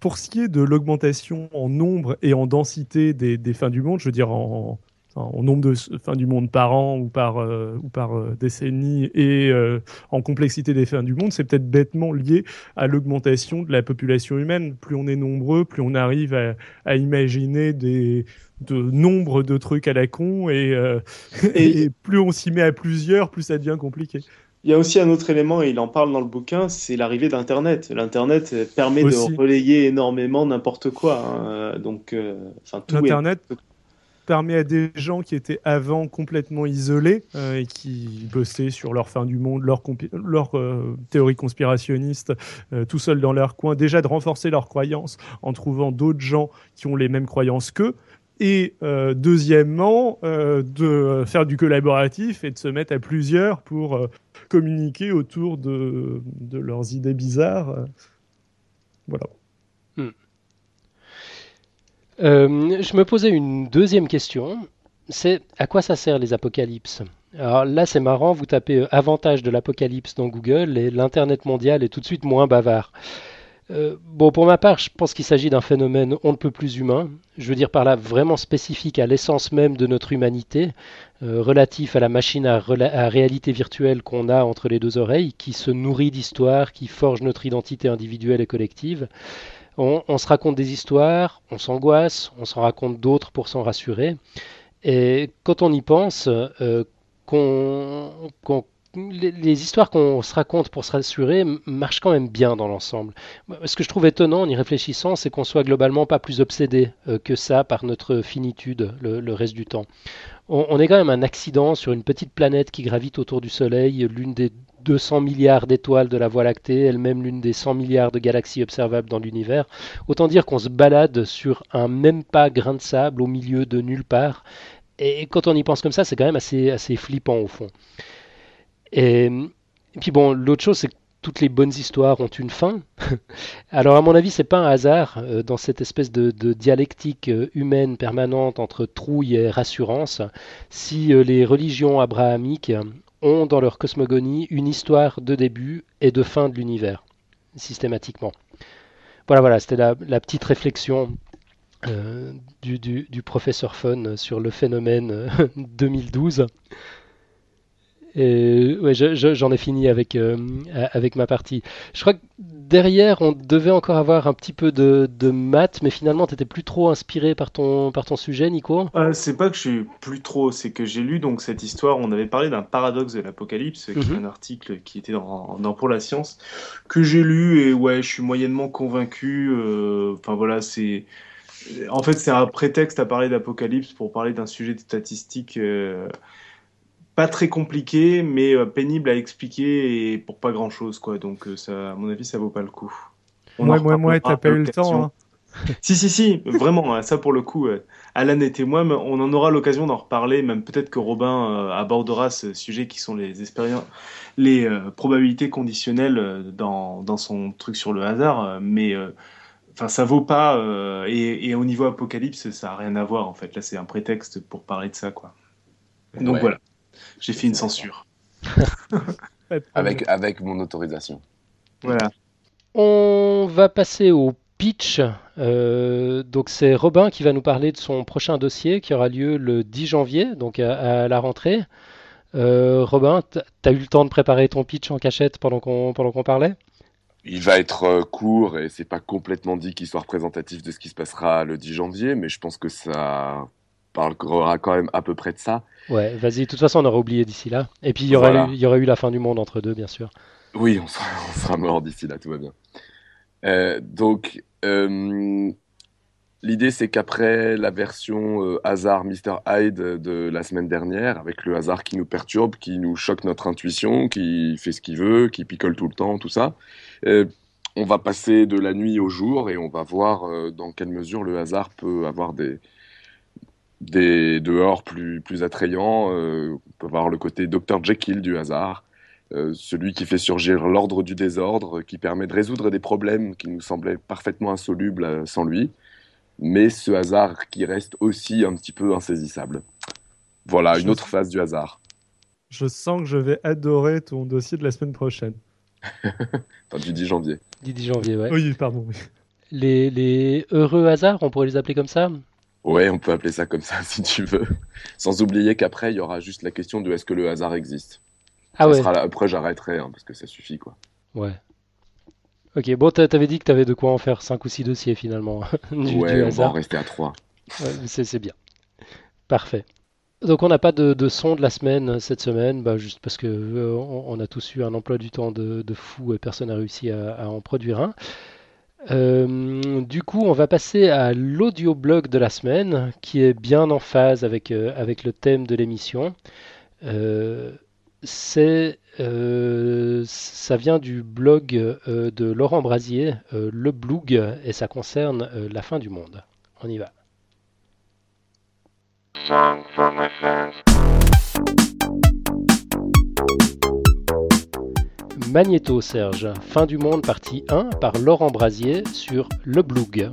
pour ce qui est de l'augmentation en nombre et en densité des, fins du monde, je veux dire en, nombre de fins du monde par an ou par, euh, ou par euh, décennie et euh, en complexité des fins du monde, c'est peut-être bêtement lié à l'augmentation de la population humaine. Plus on est nombreux, plus on arrive à, imaginer des de nombre de trucs à la con et, et plus on s'y met à plusieurs, plus ça devient compliqué. Il y a aussi un autre élément, et il en parle dans le bouquin, c'est l'arrivée d'Internet. L'Internet permet de relayer énormément n'importe quoi. Hein. Donc, euh, tout L'Internet, permet à des gens qui étaient avant complètement isolés euh, et qui bossaient sur leur fin du monde, leur, leur euh, théorie conspirationniste, euh, tout seuls dans leur coin, déjà de renforcer leurs croyances en trouvant d'autres gens qui ont les mêmes croyances qu'eux. Et deuxièmement, de faire du collaboratif et de se mettre à plusieurs pour communiquer autour de, leurs idées bizarres. voilà. Euh, je me posais une deuxième question. C'est à quoi ça sert les apocalypses? Alors là, c'est marrant, vous tapez euh, avantage de l'apocalypse dans Google et l'Internet mondial est tout de suite moins bavard. Euh, bon, pour ma part, je pense qu'il s'agit d'un phénomène on ne peut plus humain. Je veux dire par là vraiment spécifique à l'essence même de notre humanité, relatif à la machine à, réalité virtuelle qu'on a entre les deux oreilles, qui se nourrit d'histoire, qui forge notre identité individuelle et collective. On, se raconte des histoires, on s'angoisse, on s'en raconte d'autres pour s'en rassurer. Et quand on y pense, euh, les, histoires qu'on se raconte pour se rassurer marchent quand même bien dans l'ensemble. Ce que je trouve étonnant en y réfléchissant, c'est qu'on soit globalement pas plus obsédé euh, que ça par notre finitude le, reste du temps. On, est quand même un accident sur une petite planète qui gravite autour du Soleil, l'une des 200 milliards d'étoiles de la Voie lactée, elle-même l'une des 100 milliards de galaxies observables dans l'univers. Autant dire qu'on se balade sur un même pas grain de sable au milieu de nulle part. Et quand on y pense comme ça, c'est quand même assez flippant au fond. Et, puis bon, l'autre chose, c'est que toutes les bonnes histoires ont une fin. Alors à mon avis, c'est pas un hasard euh, dans cette espèce de, dialectique euh, humaine permanente entre trouille et rassurance. Si euh, les religions abrahamiques ont dans leur cosmogonie une histoire de début et de fin de l'univers, systématiquement. Voilà, voilà, c'était la, petite réflexion euh, du, professeur Fun sur le phénomène 2012. Et ouais, j'en ai fini avec, euh, avec ma partie. Je crois que derrière, on devait encore avoir un petit peu de, de maths, mais finalement, tu n'étais plus trop inspiré par ton, par ton sujet, Nico? Euh, C'est pas que je suis plus trop, c'est que j'ai lu donc cette histoire. On avait parlé d'un paradoxe de l'apocalypse, qui est mhm. un article qui était dans, dans, Pour la science, que j'ai lu et ouais, je suis moyennement convaincu. Euh, enfin voilà, c'est. En fait, c'est un prétexte à parler d'apocalypse pour parler d'un sujet de statistique. Euh, pas très compliqué, mais euh, pénible à expliquer et pour pas grand chose, quoi. Donc, euh, ça, à mon avis, ça vaut pas le coup. On ouais, ouais, ouais, t'as pas eu le temps. Hein. si, si, si, vraiment, hein, ça pour le coup, euh, Alan et moi, on en aura l'occasion d'en reparler, même peut-être que Robin abordera ce sujet qui sont les expériences, les probabilités conditionnelles dans, dans, son truc sur le hasard, mais enfin ça vaut pas, et, et, au niveau apocalypse, ça a rien à voir en fait, là c'est un prétexte pour parler de ça, quoi. Donc voilà. J'ai fait une censure. avec, avec mon autorisation. Voilà. On va passer au pitch. Euh, donc c'est Robin qui va nous parler de son prochain dossier qui aura lieu le 10 janvier, donc à, la rentrée. Euh, Robin, tu as eu le temps de préparer ton pitch en cachette pendant qu'on qu'on parlait? Il va être euh, court et c'est pas complètement dit qu'il soit représentatif de ce qui se passera le 10 janvier, mais je pense que ça parlera quand même à peu près de ça. Ouais, vas-y, de toute façon, on aura oublié d'ici là. Et puis, il y, aurait eu, il y aurait eu la fin du monde entre deux, bien sûr. Oui, on sera, on sera mort d'ici là, tout va bien. Euh, donc, euh, l'idée, c'est qu'après la version euh, hasard Mr. Hyde de la semaine dernière, avec le hasard qui nous perturbe, qui nous choque notre intuition, qui fait ce qu'il veut, qui picole tout le temps, tout ça, on va passer de la nuit au jour et on va voir dans quelle mesure le hasard peut avoir des, des dehors plus, plus attrayants. Euh, on peut voir le côté Dr Jekyll du hasard, euh, celui qui fait surgir l'ordre du désordre, qui permet de résoudre des problèmes qui nous semblaient parfaitement insolubles euh, sans lui, mais ce hasard qui reste aussi un petit peu insaisissable. Voilà, une autre phase du hasard. Je sens que je vais adorer ton dossier de la semaine prochaine. enfin, du 10 janvier. Du 10 janvier, ouais. Oui, pardon. Les, les heureux hasards, on pourrait les appeler comme ça? Ouais, on peut appeler ça comme ça si tu veux. Sans oublier qu'après, il y aura juste la question de est-ce que le hasard existe. Ah ouais. Après, j'arrêterai hein, parce que ça suffit quoi. Ouais. Ok, bon, t'avais dit que t'avais de quoi en faire 5 ou 6 dossiers finalement. ouais, on va en rester à 3. Ouais, c'est bien. Parfait. Donc on n'a pas de, son de la semaine cette semaine, bah, juste parce que euh, on, a tous eu un emploi du temps de, fou et personne n'a réussi à, en produire un. Euh, du coup, on va passer à l'audioblog de la semaine, qui est bien en phase avec, euh, avec le thème de l'émission. Euh, euh, ça vient du blog de Laurent Brasier, le blog, et ça concerne la fin du monde. On y va. Magnéto Serge, Fin du monde partie 1 par Laurent Brasier sur Le Blog.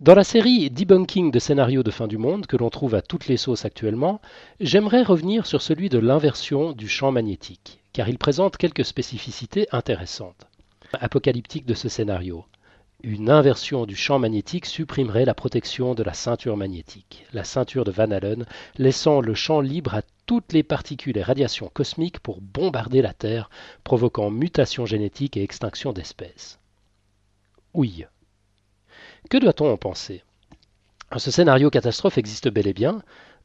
Dans la série Debunking de scénarios de fin du monde que l'on trouve à toutes les sauces actuellement, j'aimerais revenir sur celui de l'inversion du champ magnétique, car il présente quelques spécificités intéressantes. Apocalyptique de ce scénario. Une inversion du champ magnétique supprimerait la protection de la ceinture magnétique, la ceinture de Van Allen, laissant le champ libre à toutes les particules et radiations cosmiques pour bombarder la Terre, provoquant mutation génétique et extinction d'espèces. Oui. Que doit-on en penser? Ce scénario catastrophe existe bel et bien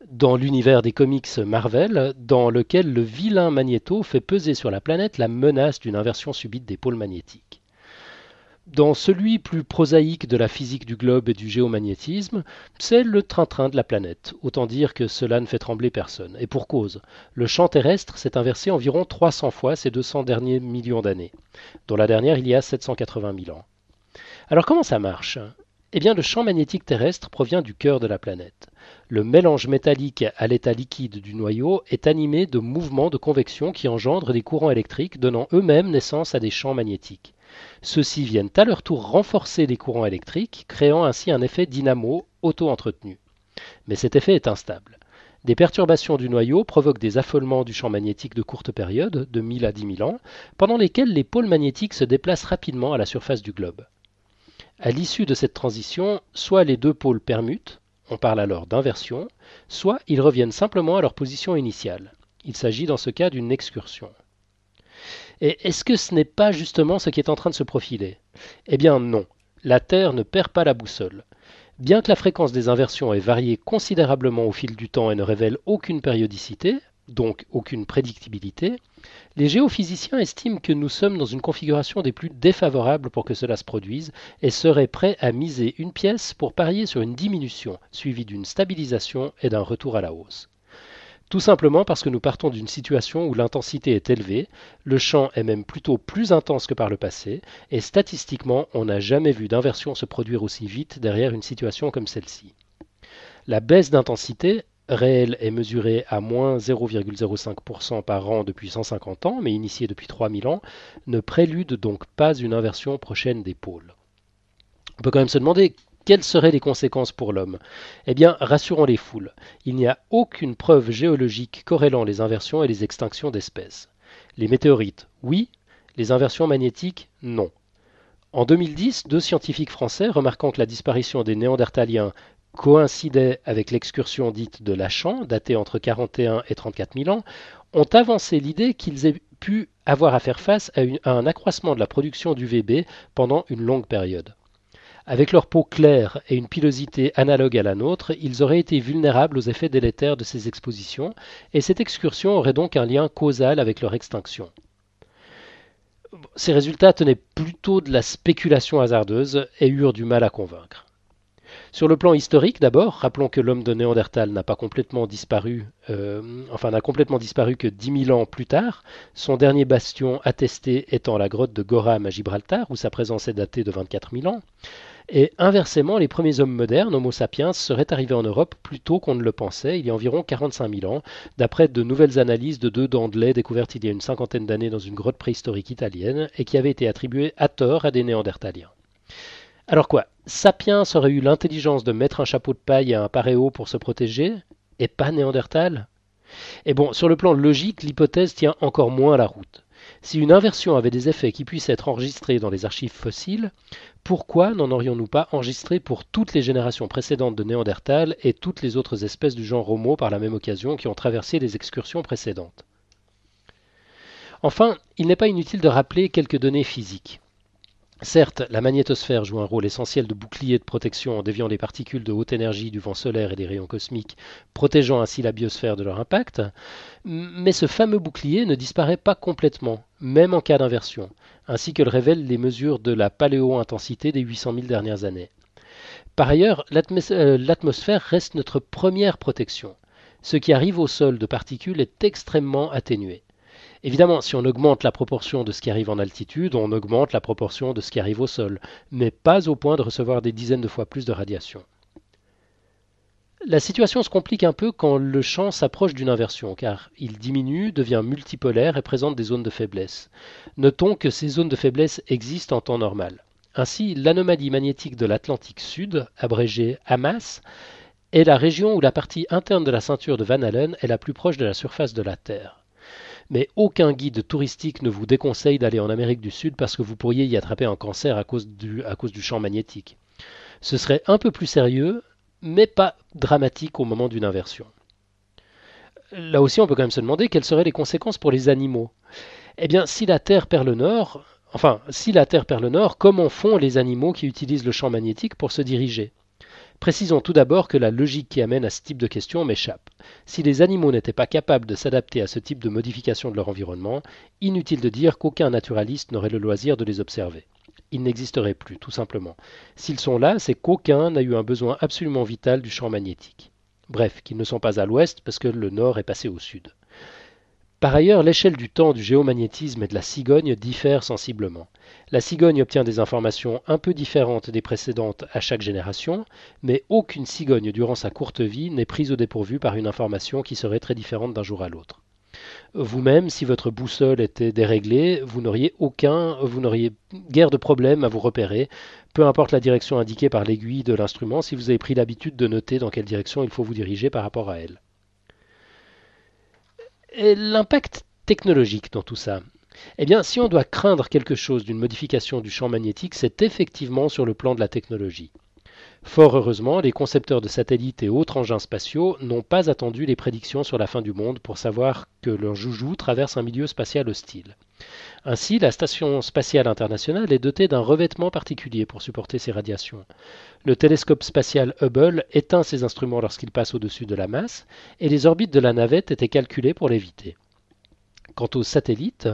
dans l'univers des comics Marvel, dans lequel le vilain Magneto fait peser sur la planète la menace d'une inversion subite des pôles magnétiques. Dans celui plus prosaïque de la physique du globe et du géomagnétisme, c'est le train-train de la planète. Autant dire que cela ne fait trembler personne. Et pour cause, le champ terrestre s'est inversé environ 300 fois ces 200 derniers millions d'années, dont la dernière il y a 780 000 ans. Alors comment ça marche? Eh bien le champ magnétique terrestre provient du cœur de la planète. Le mélange métallique à l'état liquide du noyau est animé de mouvements de convection qui engendrent des courants électriques donnant eux-mêmes naissance à des champs magnétiques. Ceux-ci viennent à leur tour renforcer les courants électriques, créant ainsi un effet dynamo auto-entretenu. Mais cet effet est instable. Des perturbations du noyau provoquent des affolements du champ magnétique de courte période, de 1000 à 10 000 ans, pendant lesquels les pôles magnétiques se déplacent rapidement à la surface du globe. À l'issue de cette transition, soit les deux pôles permutent, on parle alors d'inversion, soit ils reviennent simplement à leur position initiale. Il s'agit dans ce cas d'une excursion. Et est-ce que ce n'est pas justement ce qui est en train de se profiler? Eh bien non, la Terre ne perd pas la boussole. Bien que la fréquence des inversions ait varié considérablement au fil du temps et ne révèle aucune périodicité, donc aucune prédictibilité, les géophysiciens estiment que nous sommes dans une configuration des plus défavorables pour que cela se produise et seraient prêts à miser une pièce pour parier sur une diminution, suivie d'une stabilisation et d'un retour à la hausse. Tout simplement parce que nous partons d'une situation où l'intensité est élevée, le champ est même plutôt plus intense que par le passé, et statistiquement, on n'a jamais vu d'inversion se produire aussi vite derrière une situation comme celle-ci. La baisse d'intensité réelle est mesurée à moins 0,05% par an depuis 150 ans, mais initiée depuis 3000 ans, ne prélude donc pas une inversion prochaine des pôles. On peut quand même se demander quelles seraient les conséquences pour l'homme? Eh bien, rassurons les foules, il n'y a aucune preuve géologique corrélant les inversions et les extinctions d'espèces. Les météorites, oui, les inversions magnétiques, non. En 2010, deux scientifiques français, remarquant que la disparition des Néandertaliens coïncidait avec l'excursion dite de Lachan, datée entre 41 et 34 000 ans, ont avancé l'idée qu'ils aient pu avoir à faire face à, un accroissement de la production d'UVB pendant une longue période. Avec leur peau claire et une pilosité analogue à la nôtre, ils auraient été vulnérables aux effets délétères de ces expositions, et cette excursion aurait donc un lien causal avec leur extinction. Ces résultats tenaient plutôt de la spéculation hasardeuse et eurent du mal à convaincre. Sur le plan historique, d'abord, rappelons que l'homme de Néandertal n'a pas complètement disparu, euh, enfin n'a complètement disparu que 10 000 ans plus tard, son dernier bastion attesté étant la grotte de Goram à Gibraltar, où sa présence est datée de 24 000 ans. Et inversement, les premiers hommes modernes, Homo sapiens, seraient arrivés en Europe plus tôt qu'on ne le pensait, il y a environ 45 000 ans, d'après de nouvelles analyses de deux dents de lait découvertes il y a une cinquantaine d'années dans une grotte préhistorique italienne et qui avaient été attribuées à tort à des néandertaliens. Alors quoi Sapiens aurait eu l'intelligence de mettre un chapeau de paille à un paréo pour se protéger, et pas Néandertal? Et bon, sur le plan logique, l'hypothèse tient encore moins la route. Si une inversion avait des effets qui puissent être enregistrés dans les archives fossiles, pourquoi n'en aurions-nous pas enregistré pour toutes les générations précédentes de Néandertal et toutes les autres espèces du genre Homo par la même occasion qui ont traversé les excursions précédentes? Enfin, il n'est pas inutile de rappeler quelques données physiques. Certes, la magnétosphère joue un rôle essentiel de bouclier de protection en déviant les particules de haute énergie du vent solaire et des rayons cosmiques, protégeant ainsi la biosphère de leur impact, mais ce fameux bouclier ne disparaît pas complètement, même en cas d'inversion, ainsi que le révèlent les mesures de la paléo-intensité des 800 000 dernières années. Par ailleurs, euh, l'atmosphère reste notre première protection. Ce qui arrive au sol de particules est extrêmement atténué. Évidemment, si on augmente la proportion de ce qui arrive en altitude, on augmente la proportion de ce qui arrive au sol, mais pas au point de recevoir des dizaines de fois plus de radiation. La situation se complique un peu quand le champ s'approche d'une inversion, car il diminue, devient multipolaire et présente des zones de faiblesse. Notons que ces zones de faiblesse existent en temps normal. Ainsi, l'anomalie magnétique de l'Atlantique Sud, abrégée AMAS, est la région où la partie interne de la ceinture de Van Allen est la plus proche de la surface de la Terre mais aucun guide touristique ne vous déconseille d'aller en Amérique du Sud parce que vous pourriez y attraper un cancer à cause du, champ magnétique. Ce serait un peu plus sérieux, mais pas dramatique au moment d'une inversion. Là aussi, on peut quand même se demander quelles seraient les conséquences pour les animaux. Eh bien, si la Terre perd le nord, enfin, si la Terre perd le nord, comment font les animaux qui utilisent le champ magnétique pour se diriger? Précisons tout d'abord que la logique qui amène à ce type de question m'échappe. Si les animaux n'étaient pas capables de s'adapter à ce type de modification de leur environnement, inutile de dire qu'aucun naturaliste n'aurait le loisir de les observer. Ils n'existeraient plus, tout simplement. S'ils sont là, c'est qu'aucun n'a eu un besoin absolument vital du champ magnétique. Bref, qu'ils ne sont pas à l'ouest parce que le nord est passé au sud. Par ailleurs, l'échelle du temps du géomagnétisme et de la cigogne diffère sensiblement. La cigogne obtient des informations un peu différentes des précédentes à chaque génération, mais aucune cigogne durant sa courte vie n'est prise au dépourvu par une information qui serait très différente d'un jour à l'autre. Vous-même, si votre boussole était déréglée, vous n'auriez aucun, vous n'auriez guère de problème à vous repérer, peu importe la direction indiquée par l'aiguille de l'instrument, si vous avez pris l'habitude de noter dans quelle direction il faut vous diriger par rapport à elle l'impact technologique dans tout ça? Eh bien, si on doit craindre quelque chose d'une modification du champ magnétique, c'est effectivement sur le plan de la technologie. Fort heureusement, les concepteurs de satellites et autres engins spatiaux n'ont pas attendu les prédictions sur la fin du monde pour savoir que leur joujou traverse un milieu spatial hostile. Ainsi, la Station spatiale internationale est dotée d'un revêtement particulier pour supporter ces radiations. Le télescope spatial Hubble éteint ses instruments lorsqu'il passe au-dessus de la masse, et les orbites de la navette étaient calculées pour l'éviter. Quant aux satellites,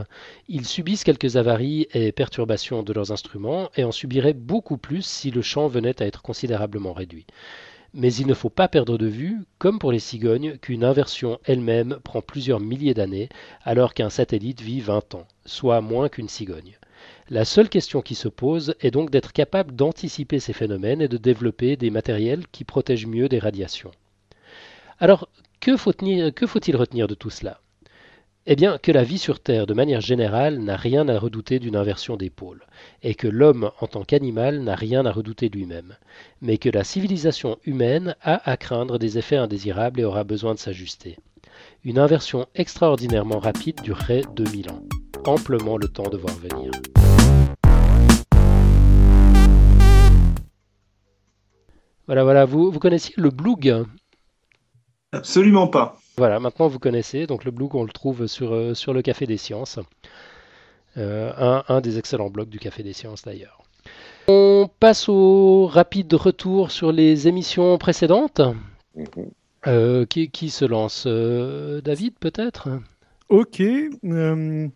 ils subissent quelques avaries et perturbations de leurs instruments et en subiraient beaucoup plus si le champ venait à être considérablement réduit. Mais il ne faut pas perdre de vue, comme pour les cigognes, qu'une inversion elle-même prend plusieurs milliers d'années, alors qu'un satellite vit 20 ans, soit moins qu'une cigogne. La seule question qui se pose est donc d'être capable d'anticiper ces phénomènes et de développer des matériels qui protègent mieux des radiations. Alors, que faut-il retenir de tout cela? Eh bien, que la vie sur Terre, de manière générale, n'a rien à redouter d'une inversion des pôles, et que l'homme, en tant qu'animal, n'a rien à redouter lui-même, mais que la civilisation humaine a à craindre des effets indésirables et aura besoin de s'ajuster. Une inversion extraordinairement rapide durerait 2000 ans, amplement le temps de voir venir. Voilà, voilà, vous, vous connaissiez le Bloog Absolument pas. Voilà, maintenant vous connaissez. Donc le blog, on le trouve sur, euh, sur le Café des Sciences. Euh, un, un, des excellents blogs du Café des Sciences d'ailleurs. On passe au rapide retour sur les émissions précédentes. Mhm. Euh, qui, qui, se lance David peut-être? Ok. Euh,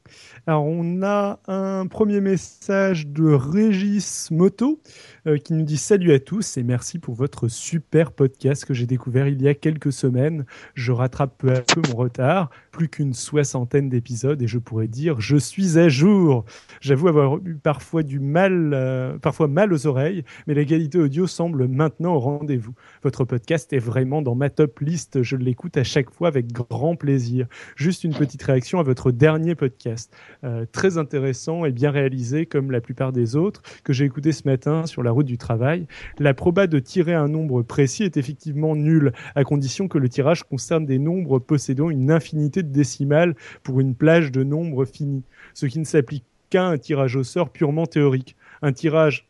alors, on a un premier message de Régis Moto euh, qui nous dit Salut à tous et merci pour votre super podcast que j'ai découvert il y a quelques semaines. Je rattrape peu à peu mon retard, plus qu'une soixantaine d'épisodes et je pourrais dire Je suis à jour. J'avoue avoir eu parfois du mal, euh, parfois mal aux oreilles, mais la qualité audio semble maintenant au rendez-vous. Votre podcast est vraiment dans ma top liste. Je l'écoute à chaque fois avec grand plaisir. Juste une petite réaction à votre dernier podcast. Euh, très intéressant et bien réalisé, comme la plupart des autres, que j'ai écouté ce matin sur la route du travail. La proba de tirer un nombre précis est effectivement nulle, à condition que le tirage concerne des nombres possédant une infinité de décimales pour une plage de nombres finis, ce qui ne s'applique qu'à un tirage au sort purement théorique. Un tirage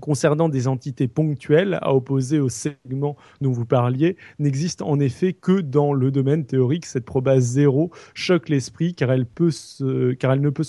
concernant des entités ponctuelles, à opposer au segment dont vous parliez, n'existe en effet que dans le domaine théorique. Cette proba zéro choque l'esprit car elle peut se, ne peut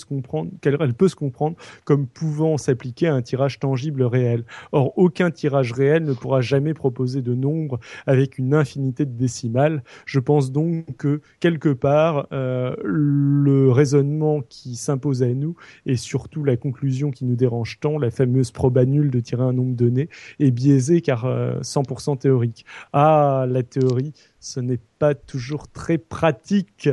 se comprendre comme pouvant s'appliquer à un tirage tangible réel. Or, aucun tirage réel ne pourra jamais proposer de nombre avec une infinité de décimales. Je pense donc que quelque part, euh, le raisonnement qui s'impose à nous et surtout la conclusion qui nous dérange tant, la fameuse proba nulle de tirer un nombre donné est biaisé car 100% euh, théorique. Ah, la théorie, ce n'est pas toujours très pratique.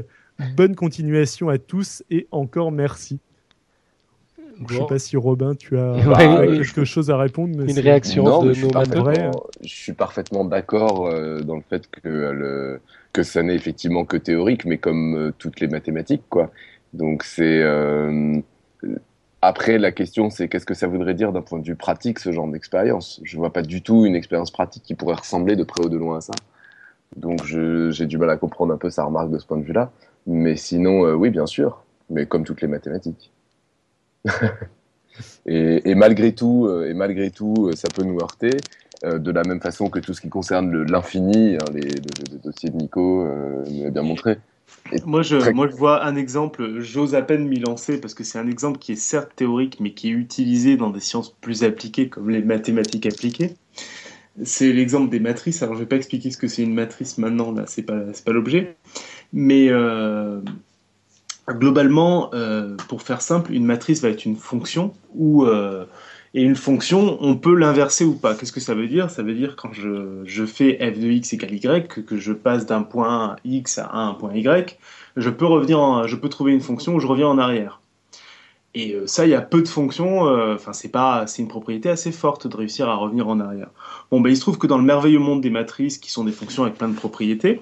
Bonne continuation à tous et encore merci. Je ne sais pas si Robin, tu as quelque chose à répondre. une réaction de je suis, je suis parfaitement d'accord euh, dans le fait que, le, que ça n'est effectivement que théorique, mais comme euh, toutes les mathématiques, quoi. Donc c'est après, la question, c'est qu'est-ce que ça voudrait dire d'un point de vue pratique, ce genre d'expérience? Je ne vois pas du tout une expérience pratique qui pourrait ressembler de près ou de loin à ça. Donc, j'ai du mal à comprendre un peu sa remarque de ce point de vue-là. Mais sinon, euh, oui, bien sûr. Mais comme toutes les mathématiques. et, malgré tout, euh, et malgré tout, euh, ça peut nous heurter. de la même façon que tout ce qui concerne l'infini, hein, les, le, dossier de Nico nous l'a bien montré. Moi je, moi, je vois un exemple, j'ose à peine m'y lancer parce que c'est un exemple qui est certes théorique, mais qui est utilisé dans des sciences plus appliquées, comme les mathématiques appliquées. C'est l'exemple des matrices. Alors, je ne vais pas expliquer ce que c'est une matrice maintenant, là, c'est pas, pas l'objet. Mais euh, globalement, euh, pour faire simple, une matrice va être une fonction où euh, et une fonction, on peut l'inverser ou pas. Qu'est-ce que ça veut dire? Ça veut dire quand je, fais f de x égale y, que, je passe d'un point x à un point y, je peux, revenir je peux trouver une fonction où je reviens en arrière. Et euh, ça, il y a peu de fonctions, euh, enfin, c'est pas, c'est une propriété assez forte de réussir à revenir en arrière. Bon, ben, il se trouve que dans le merveilleux monde des matrices, qui sont des fonctions avec plein de propriétés,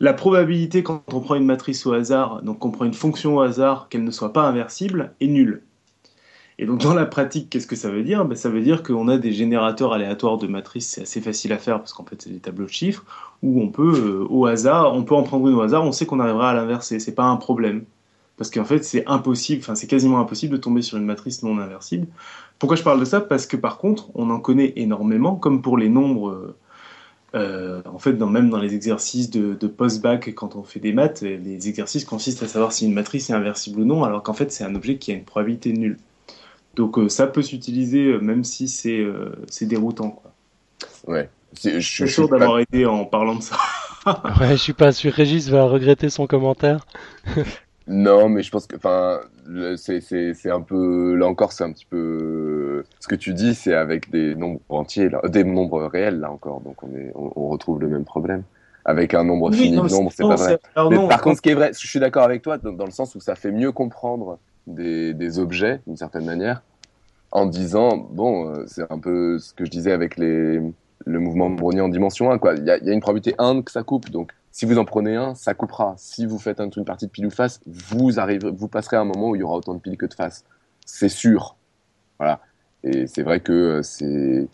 la probabilité quand on prend une matrice au hasard, donc on prend une fonction au hasard, qu'elle ne soit pas inversible, est nulle. Et donc dans la pratique, qu'est-ce que ça veut dire? Ben, Ça veut dire qu'on a des générateurs aléatoires de matrices, c'est assez facile à faire parce qu'en fait c'est des tableaux de chiffres, où on peut euh, au hasard, on peut en prendre une au hasard, on sait qu'on arrivera à l'inverser, c'est pas un problème. Parce qu'en fait c'est impossible, enfin c'est quasiment impossible de tomber sur une matrice non inversible. Pourquoi je parle de ça? Parce que par contre, on en connaît énormément, comme pour les nombres... Euh, en fait, même dans les exercices de, de post-bac, quand on fait des maths, les exercices consistent à savoir si une matrice est inversible ou non, alors qu'en fait, c'est un objet qui a une probabilité nulle. Donc euh, ça peut s'utiliser euh, même si c'est euh, déroutant. Quoi. Ouais. Je suis sûr d'avoir aidé en parlant de ça. ouais, je suis pas sûr. Régis va regretter son commentaire. non, mais je pense que, enfin, c'est un peu, là encore, c'est un petit peu, ce que tu dis, c'est avec des nombres entiers, là, des nombres réels, là encore, donc on, est, on, retrouve le même problème. Avec un nombre fini de nombres, c'est pas vrai. mais par contre, ce qui est vrai, je suis d'accord avec toi dans, le sens où ça fait mieux comprendre des, objets, d'une certaine manière, en disant, bon, euh, c'est un peu ce que je disais avec les, le mouvement brownien en dimension 1, quoi. Il y a, une probabilité 1 que ça coupe, donc si vous en prenez un, ça coupera. Si vous faites une partie de pile ou face, vous, arriverez, vous passerez à un moment où il y aura autant de piles que de face. C'est sûr. Voilà. Et c'est vrai que euh, c'est,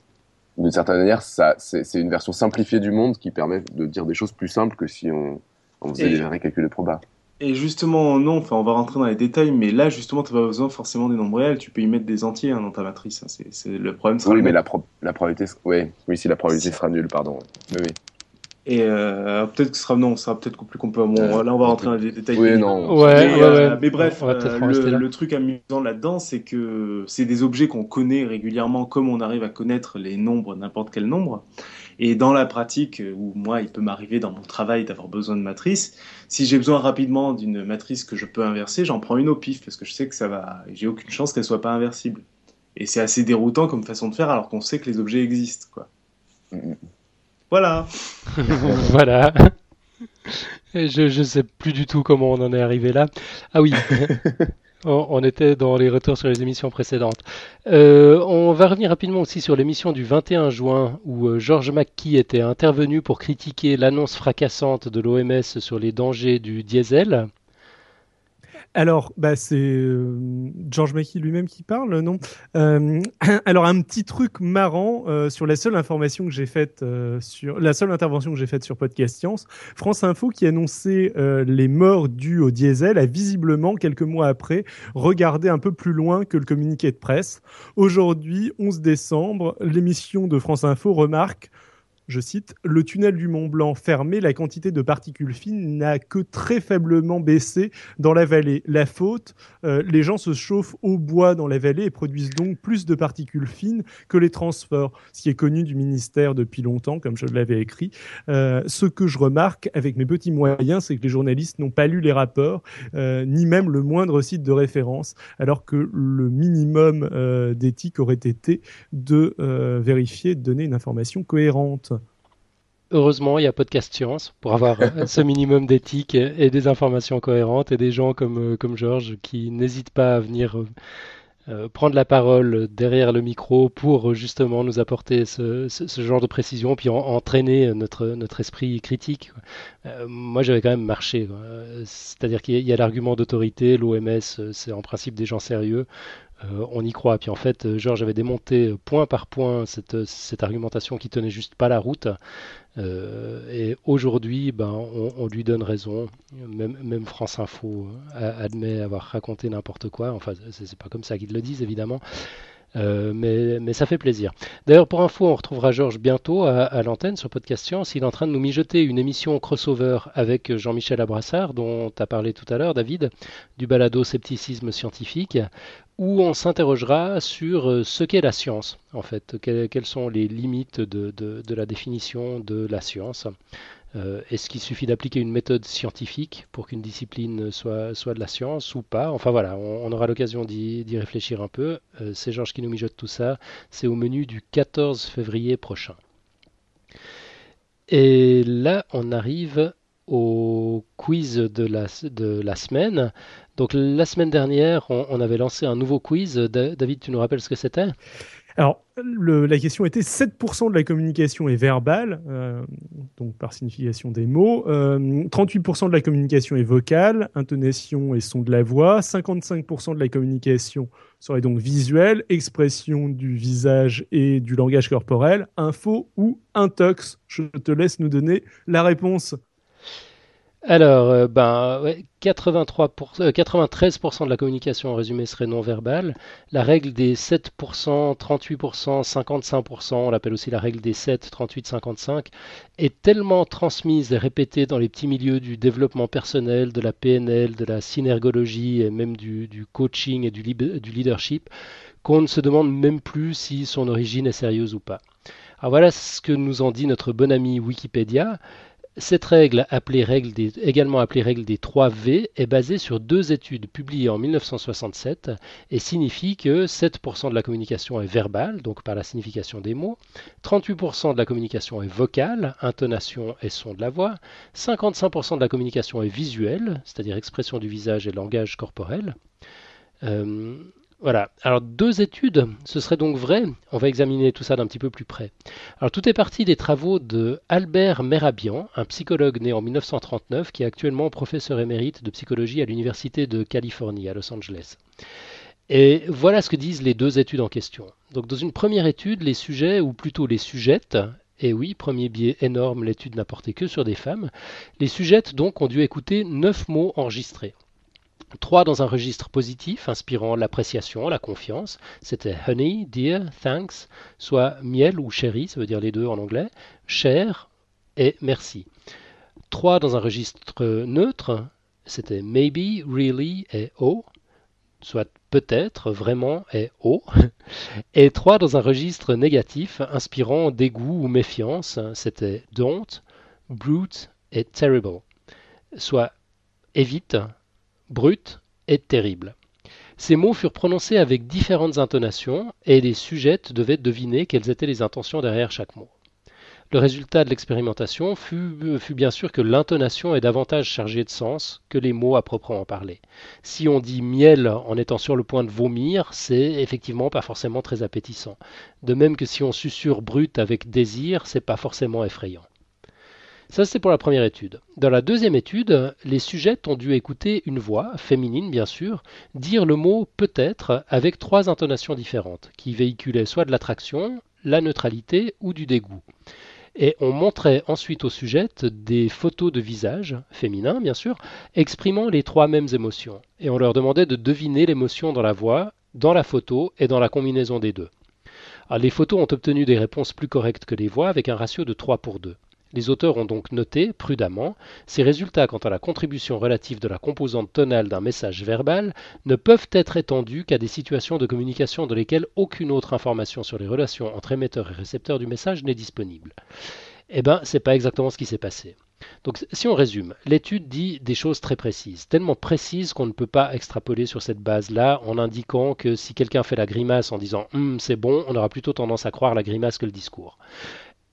d'une certaine manière, ça, c'est, une version simplifiée du monde qui permet de dire des choses plus simples que si on, on faisait des vrais calculs de proba. Et justement, non, enfin, on va rentrer dans les détails, mais là, justement, tu n'as pas besoin forcément des nombres réels, tu peux y mettre des entiers hein, dans ta matrice. Hein. c'est, le problème. Oui, mais la, la probabilité, oui, oui, si la probabilité sera nulle, pardon. Oui, oui. Et euh, peut-être que ce sera non, ça sera peut-être plus qu'on peut. Bon, euh, là, on va rentrer dans les détails. Oui, non. Ouais, mais, euh, mais bref, le, le, truc amusant là-dedans, c'est que c'est des objets qu'on connaît régulièrement, comme on arrive à connaître les nombres, n'importe quel nombre. Et dans la pratique, euh, où moi, il peut m'arriver dans mon travail d'avoir besoin de matrices, si j'ai besoin rapidement d'une matrice que je peux inverser, j'en prends une au pif parce que je sais que ça va, j'ai aucune chance qu'elle soit pas inversible. Et c'est assez déroutant comme façon de faire alors qu'on sait que les objets existent, quoi. Voilà. voilà. Je ne sais plus du tout comment on en est arrivé là. Ah oui. On était dans les retours sur les émissions précédentes. Euh, on va revenir rapidement aussi sur l'émission du 21 juin où euh, George McKee était intervenu pour critiquer l'annonce fracassante de l'OMS sur les dangers du diesel. Alors, bah, c'est euh, George lui-même qui parle, non euh, Alors, un petit truc marrant euh, sur la seule information que j'ai faite sur la seule intervention que j'ai faite sur Podcast Science, France Info qui annonçait les morts dues au diesel a visiblement quelques mois après regardé un peu plus loin que le communiqué de presse. Aujourd'hui, 11 décembre, l'émission de France Info remarque je cite, Le tunnel du Mont Blanc fermé, la quantité de particules fines n'a que très faiblement baissé dans la vallée. La faute, euh, les gens se chauffent au bois dans la vallée et produisent donc plus de particules fines que les transports, ce qui est connu du ministère depuis longtemps, comme je l'avais écrit. Euh, ce que je remarque avec mes petits moyens, c'est que les journalistes n'ont pas lu les rapports, euh, ni même le moindre site de référence, alors que le minimum d'éthique aurait été de vérifier, de donner une information cohérente heureusement, il y a Podcast Science pour avoir euh, ce minimum d'éthique et des informations cohérentes et des gens comme, euh, comme Georges qui n'hésitent pas à venir euh, prendre la parole derrière le micro pour justement nous apporter ce, genre de précision, puis entraîner notre, notre esprit critique. moi, j'avais quand même marché. C'est-à-dire qu'il y a l'argument d'autorité, l'OMS, c'est en principe des gens sérieux. on y croit. Puis en fait, Georges avait démonté point par point cette, cette argumentation qui tenait juste pas la route. Euh, et aujourd'hui, ben, on, lui donne raison. Même, France Info euh, admet avoir raconté n'importe quoi. Enfin, c'est pas comme ça qu'ils le disent, évidemment. Euh, mais, mais, ça fait plaisir. D'ailleurs, pour info, on retrouvera Georges bientôt à, l'antenne sur Podcast Science. Il est en train de nous mijoter une émission crossover avec Jean-Michel Abrassard, dont tu as parlé tout à l'heure, David, du balado scepticisme scientifique, où on s'interrogera sur euh, ce qu'est la science, en fait, quelles sont les limites de, de, la définition de la science. Euh, est-ce qu'il suffit d'appliquer une méthode scientifique pour qu'une discipline soit, soit de la science ou pas? Enfin voilà, on, aura l'occasion d'y réfléchir un peu. Euh, c'est Georges qui nous mijote tout ça. C'est au menu du 14 février prochain. Et là, on arrive au quiz de la, de la semaine. Donc la semaine dernière, on, avait lancé un nouveau quiz. David, tu nous rappelles ce que c'était? Alors, la question était 7% de la communication est verbale, euh, donc par signification des mots. 38% euh, de la communication est vocale, intonation et son de la voix. 55% de la communication serait donc visuelle, expression du visage et du langage corporel, info ou intox. Je te laisse nous donner la réponse. Alors, euh, ben, 83 93% euh, de la communication en résumé serait non verbale. La règle des 7%, 38%, 55%, on l'appelle aussi la règle des 7, 38, 55, est tellement transmise et répétée dans les petits milieux du développement personnel, de la PNL, de la synergologie et même du, coaching et du, du leadership qu'on ne se demande même plus si son origine est sérieuse ou pas. Alors voilà ce que nous en dit notre bon ami Wikipédia. Cette règle, également appelée règle des 3 V, est basée sur deux études publiées en 1967 et signifie que 7% de la communication est verbale, donc par la signification des mots, 38% de la communication est vocale, intonation et son de la voix, 55% de la communication est visuelle, c'est-à-dire expression du visage et langage corporel, euh, voilà. Alors deux études, ce serait donc vrai? On va examiner tout ça d'un petit peu plus près. Alors tout est parti des travaux de Albert Merabian, un psychologue né en 1939 qui est actuellement professeur émérite de psychologie à l'université de Californie à Los Angeles. Et voilà ce que disent les deux études en question. Donc dans une première étude, les sujets, ou plutôt les sujettes, et oui, premier biais énorme, l'étude n'a porté que sur des femmes, les sujettes donc ont dû écouter neuf mots enregistrés. Trois dans un registre positif, inspirant l'appréciation, la confiance. C'était honey, dear, thanks, soit miel ou chéri, ça veut dire les deux en anglais, cher et merci. Trois dans un registre neutre, c'était maybe, really et oh, soit peut-être, vraiment et oh. Et trois dans un registre négatif, inspirant dégoût ou méfiance, c'était don't, brute et terrible, soit évite, brute et terrible. Ces mots furent prononcés avec différentes intonations et les sujettes devaient deviner quelles étaient les intentions derrière chaque mot. Le résultat de l'expérimentation fut, fut, bien sûr que l'intonation est davantage chargée de sens que les mots à proprement parler. Si on dit miel en étant sur le point de vomir, c'est effectivement pas forcément très appétissant. De même que si on susurre brute avec désir, c'est pas forcément effrayant. Ça, c'est pour la première étude. Dans la deuxième étude, les sujets ont dû écouter une voix, féminine bien sûr, dire le mot peut-être avec trois intonations différentes, qui véhiculaient soit de l'attraction, la neutralité ou du dégoût. Et on montrait ensuite aux sujettes des photos de visage, féminins bien sûr, exprimant les trois mêmes émotions. Et on leur demandait de deviner l'émotion dans la voix, dans la photo et dans la combinaison des deux. les photos ont obtenu des réponses plus correctes que les voix avec un ratio de 3 pour 2. Les auteurs ont donc noté, prudemment, ces résultats quant à la contribution relative de la composante tonale d'un message verbal ne peuvent être étendus qu'à des situations de communication dans lesquelles aucune autre information sur les relations entre émetteur et récepteur du message n'est disponible. Eh bien, c'est pas exactement ce qui s'est passé. Donc, si on résume, l'étude dit des choses très précises, tellement précises qu'on ne peut pas extrapoler sur cette base-là en indiquant que si quelqu'un fait la grimace en disant hum, c'est bon, on aura plutôt tendance à croire la grimace que le discours.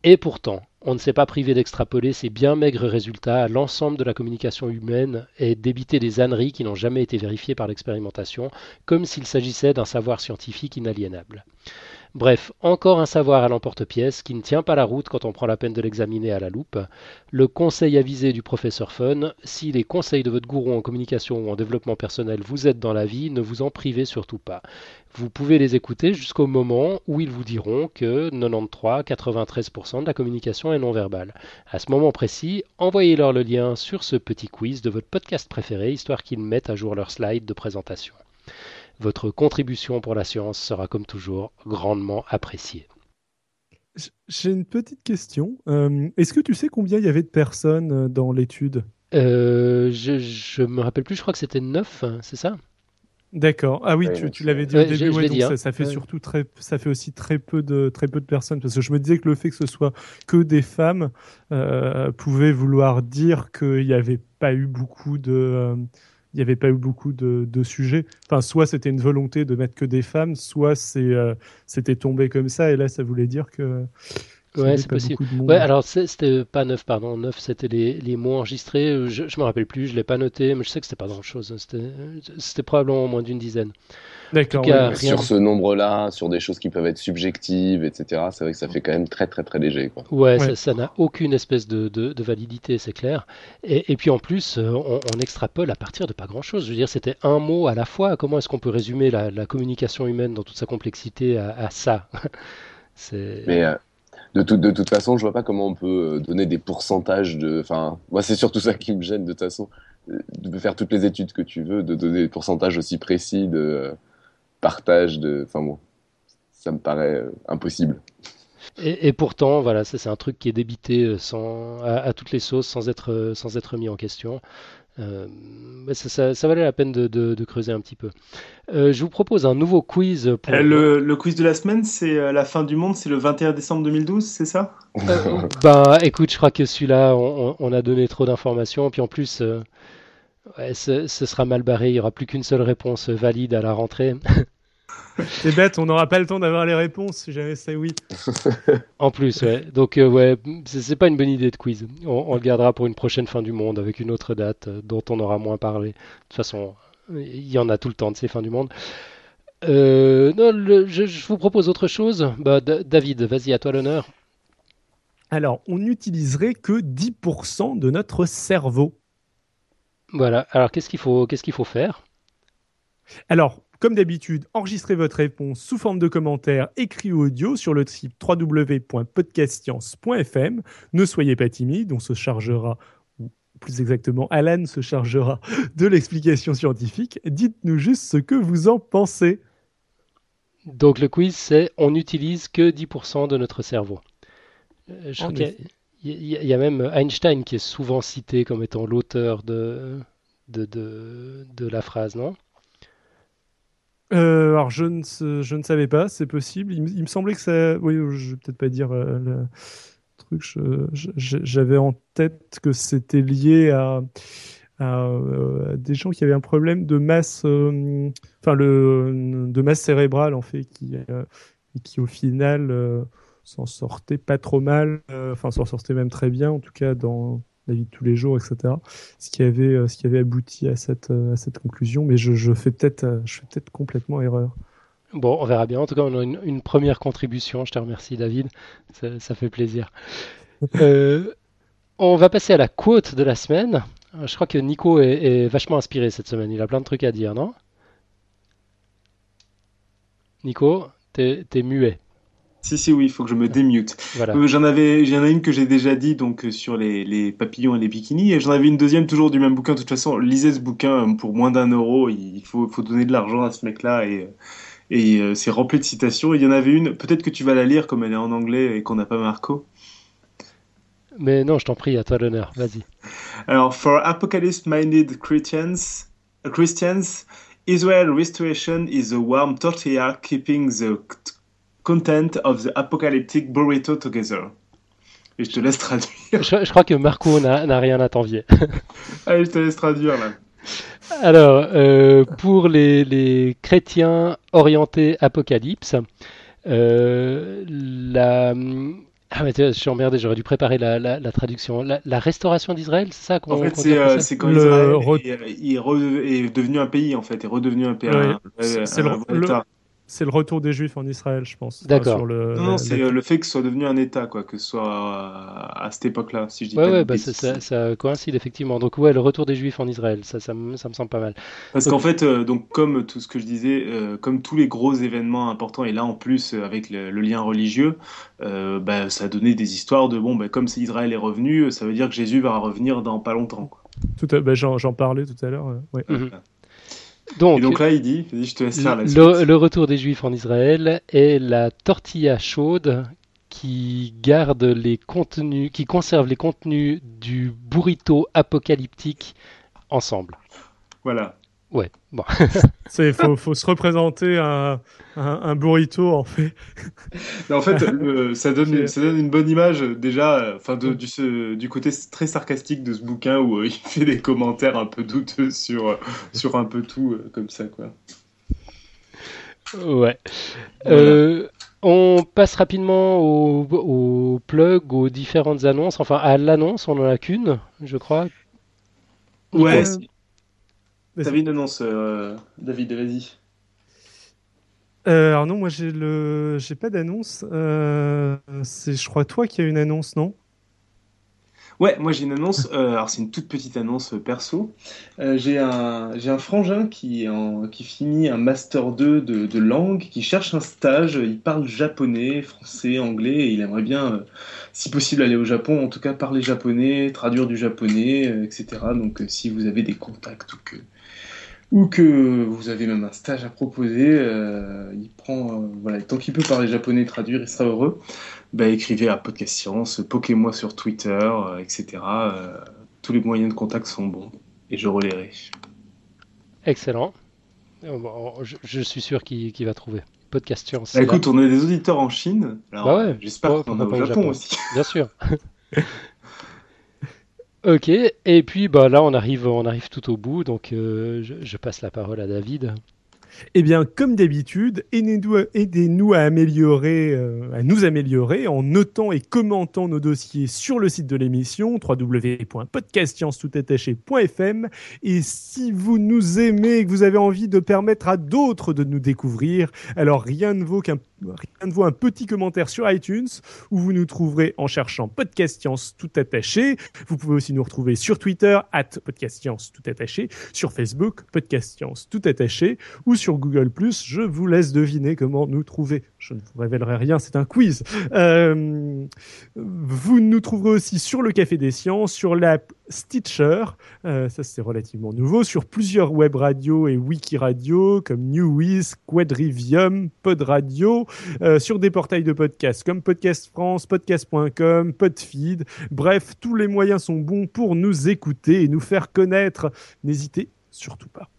Et pourtant, on ne s'est pas privé d'extrapoler ces bien maigres résultats à l'ensemble de la communication humaine et d'éviter des âneries qui n'ont jamais été vérifiées par l'expérimentation, comme s'il s'agissait d'un savoir scientifique inaliénable. Bref, encore un savoir à l'emporte-pièce qui ne tient pas la route quand on prend la peine de l'examiner à la loupe. Le conseil avisé du professeur Fun, si les conseils de votre gourou en communication ou en développement personnel vous aident dans la vie, ne vous en privez surtout pas. Vous pouvez les écouter jusqu'au moment où ils vous diront que 93-93% de la communication est non verbale. À ce moment précis, envoyez-leur le lien sur ce petit quiz de votre podcast préféré, histoire qu'ils mettent à jour leur slide de présentation. Votre contribution pour la science sera comme toujours grandement appréciée. J'ai une petite question. Euh, est-ce que tu sais combien il y avait de personnes euh, dans l'étude? Euh, Je ne me rappelle plus, je crois que c'était 9, hein, c'est ça? D'accord. Ah oui, tu, l'avais dit au début. Hein. ça, fait surtout très, ça fait aussi très peu de très peu de personnes parce que je me disais que le fait que ce soit que des femmes pouvait vouloir dire qu'il n'y avait pas eu beaucoup de il n'y avait pas eu beaucoup de, sujets. Enfin, soit c'était une volonté de mettre que des femmes, soit c'est, euh, c'était tombé comme ça, et là, ça voulait dire que. Ouais, c'est possible. Ouais, alors c'était pas neuf, pardon, neuf, c'était les, les, mots enregistrés. Je, je me rappelle plus, je l'ai pas noté, mais je sais que c'était pas grand chose. C'était, c'était probablement moins d'une dizaine. D'accord. Sur ce nombre-là, sur des choses qui peuvent être subjectives, etc., c'est vrai que ça fait quand même très très très léger. Quoi. Ouais, ça n'a aucune espèce de, de, validité, c'est clair. Et, et, puis en plus, euh, on, extrapole à partir de pas grand-chose. Je veux dire, c'était un mot à la fois. Comment est-ce qu'on peut résumer la, la, communication humaine dans toute sa complexité à, à ça? Mais euh, de, tout, de toute façon, je vois pas comment on peut euh, donner des pourcentages de. Enfin, moi, c'est surtout ça qui me gêne de toute façon. De faire toutes les études que tu veux, de donner des pourcentages aussi précis de partage de. Enfin bon, ça me paraît euh, impossible. Et, pourtant, voilà, c'est un truc qui est débité euh, sans, à, toutes les sauces sans être, euh, sans être mis en question. ça, ça, valait la peine de, de, creuser un petit peu. je vous propose un nouveau quiz. Pour... Le, le, quiz de la semaine, c'est la fin du monde, c'est le 21 décembre 2012, c'est ça? Ben, écoute, je crois que celui-là, on, on, a donné trop d'informations. Puis en plus, ouais, ce, ce, sera mal barré. Il n'y aura plus qu'une seule réponse valide à la rentrée. C'est bête, on n'aura pas le temps d'avoir les réponses si jamais c'est oui. en plus, ouais. Donc, euh, ouais, c'est pas une bonne idée de quiz. On, le gardera pour une prochaine fin du monde avec une autre date euh, dont on aura moins parlé. De toute façon, il y en a tout le temps de ces fins du monde. Euh, non, je, vous propose autre chose. Bah, David, vas-y, à toi l'honneur. Alors, on n'utiliserait que 10% de notre cerveau. Voilà. Alors, qu'est-ce qu'il faut, qu'est-ce qu'il faut faire? Alors, comme d'habitude, enregistrez votre réponse sous forme de commentaire écrit ou audio sur le site www.podcastscience.fm. Ne soyez pas timide, on se chargera ou plus exactement, Alan se chargera de l'explication scientifique. Dites-nous juste ce que vous en pensez. Donc le quiz, c'est on n'utilise que 10% de notre cerveau. Euh, je crois qu'il y, a même Einstein qui est souvent cité comme étant l'auteur de, de, de, la phrase, non? Euh, alors je ne, je ne savais pas, c'est possible. Il, me semblait que ça. Oui, je vais peut-être pas dire euh, le truc. J'avais en tête que c'était lié à, euh, des gens qui avaient un problème de masse, enfin le de masse cérébrale en fait, qui qui au final s'en sortait pas trop mal, enfin s'en sortait même très bien en tout cas dans la vie de tous les jours, etc. Ce qui avait, euh, ce qui avait abouti à cette, euh, à cette conclusion, mais je, je fais peut-être, euh, je fais peut-être complètement erreur. Bon, on verra bien. En tout cas, on a une, première contribution. Je te remercie, David. Ça, ça fait plaisir. On va passer à la quote de la semaine. Je crois que Nico est, est vachement inspiré cette semaine. Il a plein de trucs à dire, non? Nico, t'es t'es muet. Si, si, oui, il faut que je me démute. Voilà. Euh, J'en avais, il y en a une que j'ai déjà dit donc euh, sur les, les papillons et les bikinis, et j'en avais une deuxième toujours du même bouquin. De toute façon, lisez ce bouquin euh, pour moins d'un euro. Il faut, faut donner de l'argent à ce mec-là et, et euh, c'est rempli de citations. Il y en avait une, peut-être que tu vas la lire comme elle est en anglais et qu'on n'a pas Marco. Mais non, je t'en prie, à toi l'honneur. Vas-y. Alors, for apocalypse-minded Christians, Christians, Israel restoration is a warm tortilla keeping the content of the apocalyptic burrito together. Et je te laisse traduire. Je, je crois que Marco n'a rien à t'envier. Allez, je te laisse traduire là. Alors, euh, pour les, les chrétiens orientés apocalypse, euh, la... Ah, mais je suis emmerdé, j'aurais dû préparer la, la- la traduction. La, la restauration d'Israël, c'est ça qu'on En fait, c'est en euh, quand Le Israël est, il est, est devenu un pays, en fait, est redevenu un pays. Ouais, c'est- le- le-. C'est le retour des Juifs en Israël, je pense. D'accord. le- Non, non, c'est le fait que ce soit devenu un État, quoi, que ce soit euh, à cette époque-là, si je dis Ouais, pas ouais, bah, ça, ça- ça coïncide effectivement. Donc, ouais, le retour des Juifs en Israël, ça, ça, me, ça me semble pas mal. Parce qu'en fait, euh, donc comme tout ce que je disais, euh, comme tous les gros événements importants, et là en plus euh, avec le, le lien religieux, euh, bah, ça a donné des histoires de bon, bah, comme Israël est revenu, ça veut dire que Jésus va revenir dans pas longtemps. quoi. tout à- bah, J'en j'en parlais tout à l'heure. euh, ouais. Mhm. Donc, Et donc là, il dit, je te laisse faire la suite. le, le retour des Juifs en Israël est la tortilla chaude qui garde les contenus, qui conserve les contenus du burrito apocalyptique ensemble. Voilà. Ouais, bon. Il faut, faut se représenter un, un, un burrito, en fait. Mais en fait, le- ça, donne, C'est- ça donne une bonne image déjà, enfin de- du, ce- du côté très sarcastique de ce bouquin où euh, il fait des commentaires un peu douteux sur, euh, sur un peu tout euh, comme ça, quoi. Ouais. Voilà. Euh, on passe rapidement au, au plug, aux différentes annonces. Enfin, à l'annonce, on en a qu'une, je crois. Ouais, Euh. T'avais une annonce, euh, David, vas-y. Euh, alors non, moi j'ai le, j'ai pas d'annonce. Euh, c'est, je crois, toi qui as une annonce, non? Ouais, moi j'ai une annonce. alors c'est une toute petite annonce perso. J'ai un j'ai un frangin qui en- qui finit un master 2 de, de langue, qui cherche un stage. Il parle japonais, français, anglais, et il aimerait bien, si possible, aller au Japon. En tout cas, parler japonais, traduire du japonais, etc. Donc, si vous avez des contacts ou que ou que vous avez même un stage à proposer, euh, il prend euh, voilà tant qu'il peut parler japonais, et traduire, il sera heureux bah, écrivez à Podcast Science, poquez-moi sur Twitter, euh, etc. Euh, tous les moyens de contact sont bons et je relayerai. Excellent. Bon, je, je suis sûr qu'il va trouver. Podcast Science. Bah, écoute, on a des auditeurs en Chine, alors Bah ouais. j'espère qu'on en a au Japon, Japon. aussi. Bien sûr. ok, et puis bah là on arrive, on arrive tout au bout, donc euh, je, passe la parole à David. Eh bien, comme d'habitude, aidez-nous à, améliorer, euh, à nous améliorer en notant et commentant nos dossiers sur le site de l'émission www.podcastscience.fm et si vous nous aimez et que vous avez envie de permettre à d'autres de nous découvrir, alors rien ne vaut qu'un un petit commentaire sur iTunes où vous nous trouverez en cherchant Podcast Science tout attaché. Vous pouvez aussi nous retrouver sur Twitter at Podcast Science tout attaché, sur Facebook Podcast Science tout attaché ou sur Google+. Je vous laisse deviner comment nous trouver. Je ne vous révélerai rien, c'est un quiz. Euh, vous nous trouverez aussi sur le Café des Sciences, sur l'app Stitcher, euh, ça c'est relativement nouveau, sur plusieurs web radios et wiki radios comme Newiz, Quadrivium, Pod Radio, euh, sur des portails de podcasts comme Podcast France, podcast.com, Podfeed. Bref, tous les moyens sont bons pour nous écouter et nous faire connaître. N'hésitez surtout pas.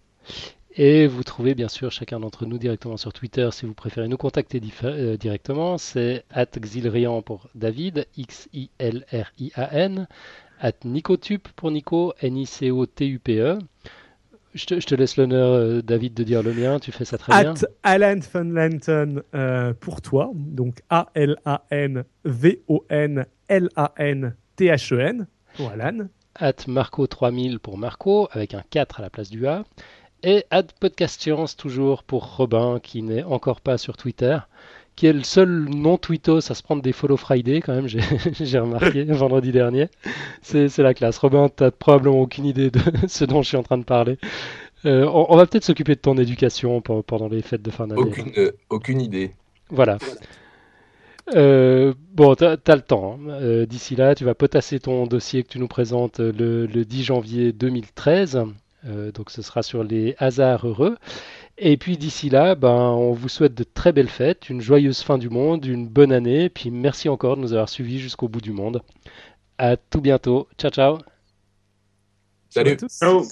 Et vous trouvez bien sûr chacun d'entre nous directement sur Twitter si vous préférez nous contacter euh, directement. C'est at Xilrian pour David, X-I-L-R-I-A-N, at Nicotup pour Nico, N-I-C-O-T-U-P-E. Je te, je te laisse l'honneur, euh, David, de dire le mien. Tu fais ça très bien. At Alan Funlanton euh, pour toi, donc A-L-A-N-V-O-N-L-A-N-T-H-E-N pour Alan. At Marco 3000 pour Marco, avec un 4 à la place du A. Et at Podcast Science, toujours pour Robin, qui n'est encore pas sur Twitter, qui est le seul non tweetos à se prendre des follow Friday quand même, j'ai remarqué vendredi dernier. C'est la classe. Robin, t'as probablement aucune idée de ce dont je suis en train de parler. Euh, on, on va peut-être s'occuper de ton éducation pe- pendant les fêtes de fin d'année. Aucune, euh, aucune idée. Voilà. Euh, bon, t'as as le temps. hein. D'ici là, tu vas potasser ton dossier que tu nous présentes le, le 10 janvier 2013. Euh, donc, ce sera sur les hasards heureux. Et puis d'ici là, ben, on vous souhaite de très belles fêtes, une joyeuse fin du monde, une bonne année. Puis merci encore de nous avoir suivis jusqu'au bout du monde. À tout bientôt. Ciao, ciao. Salut. à tous. Ciao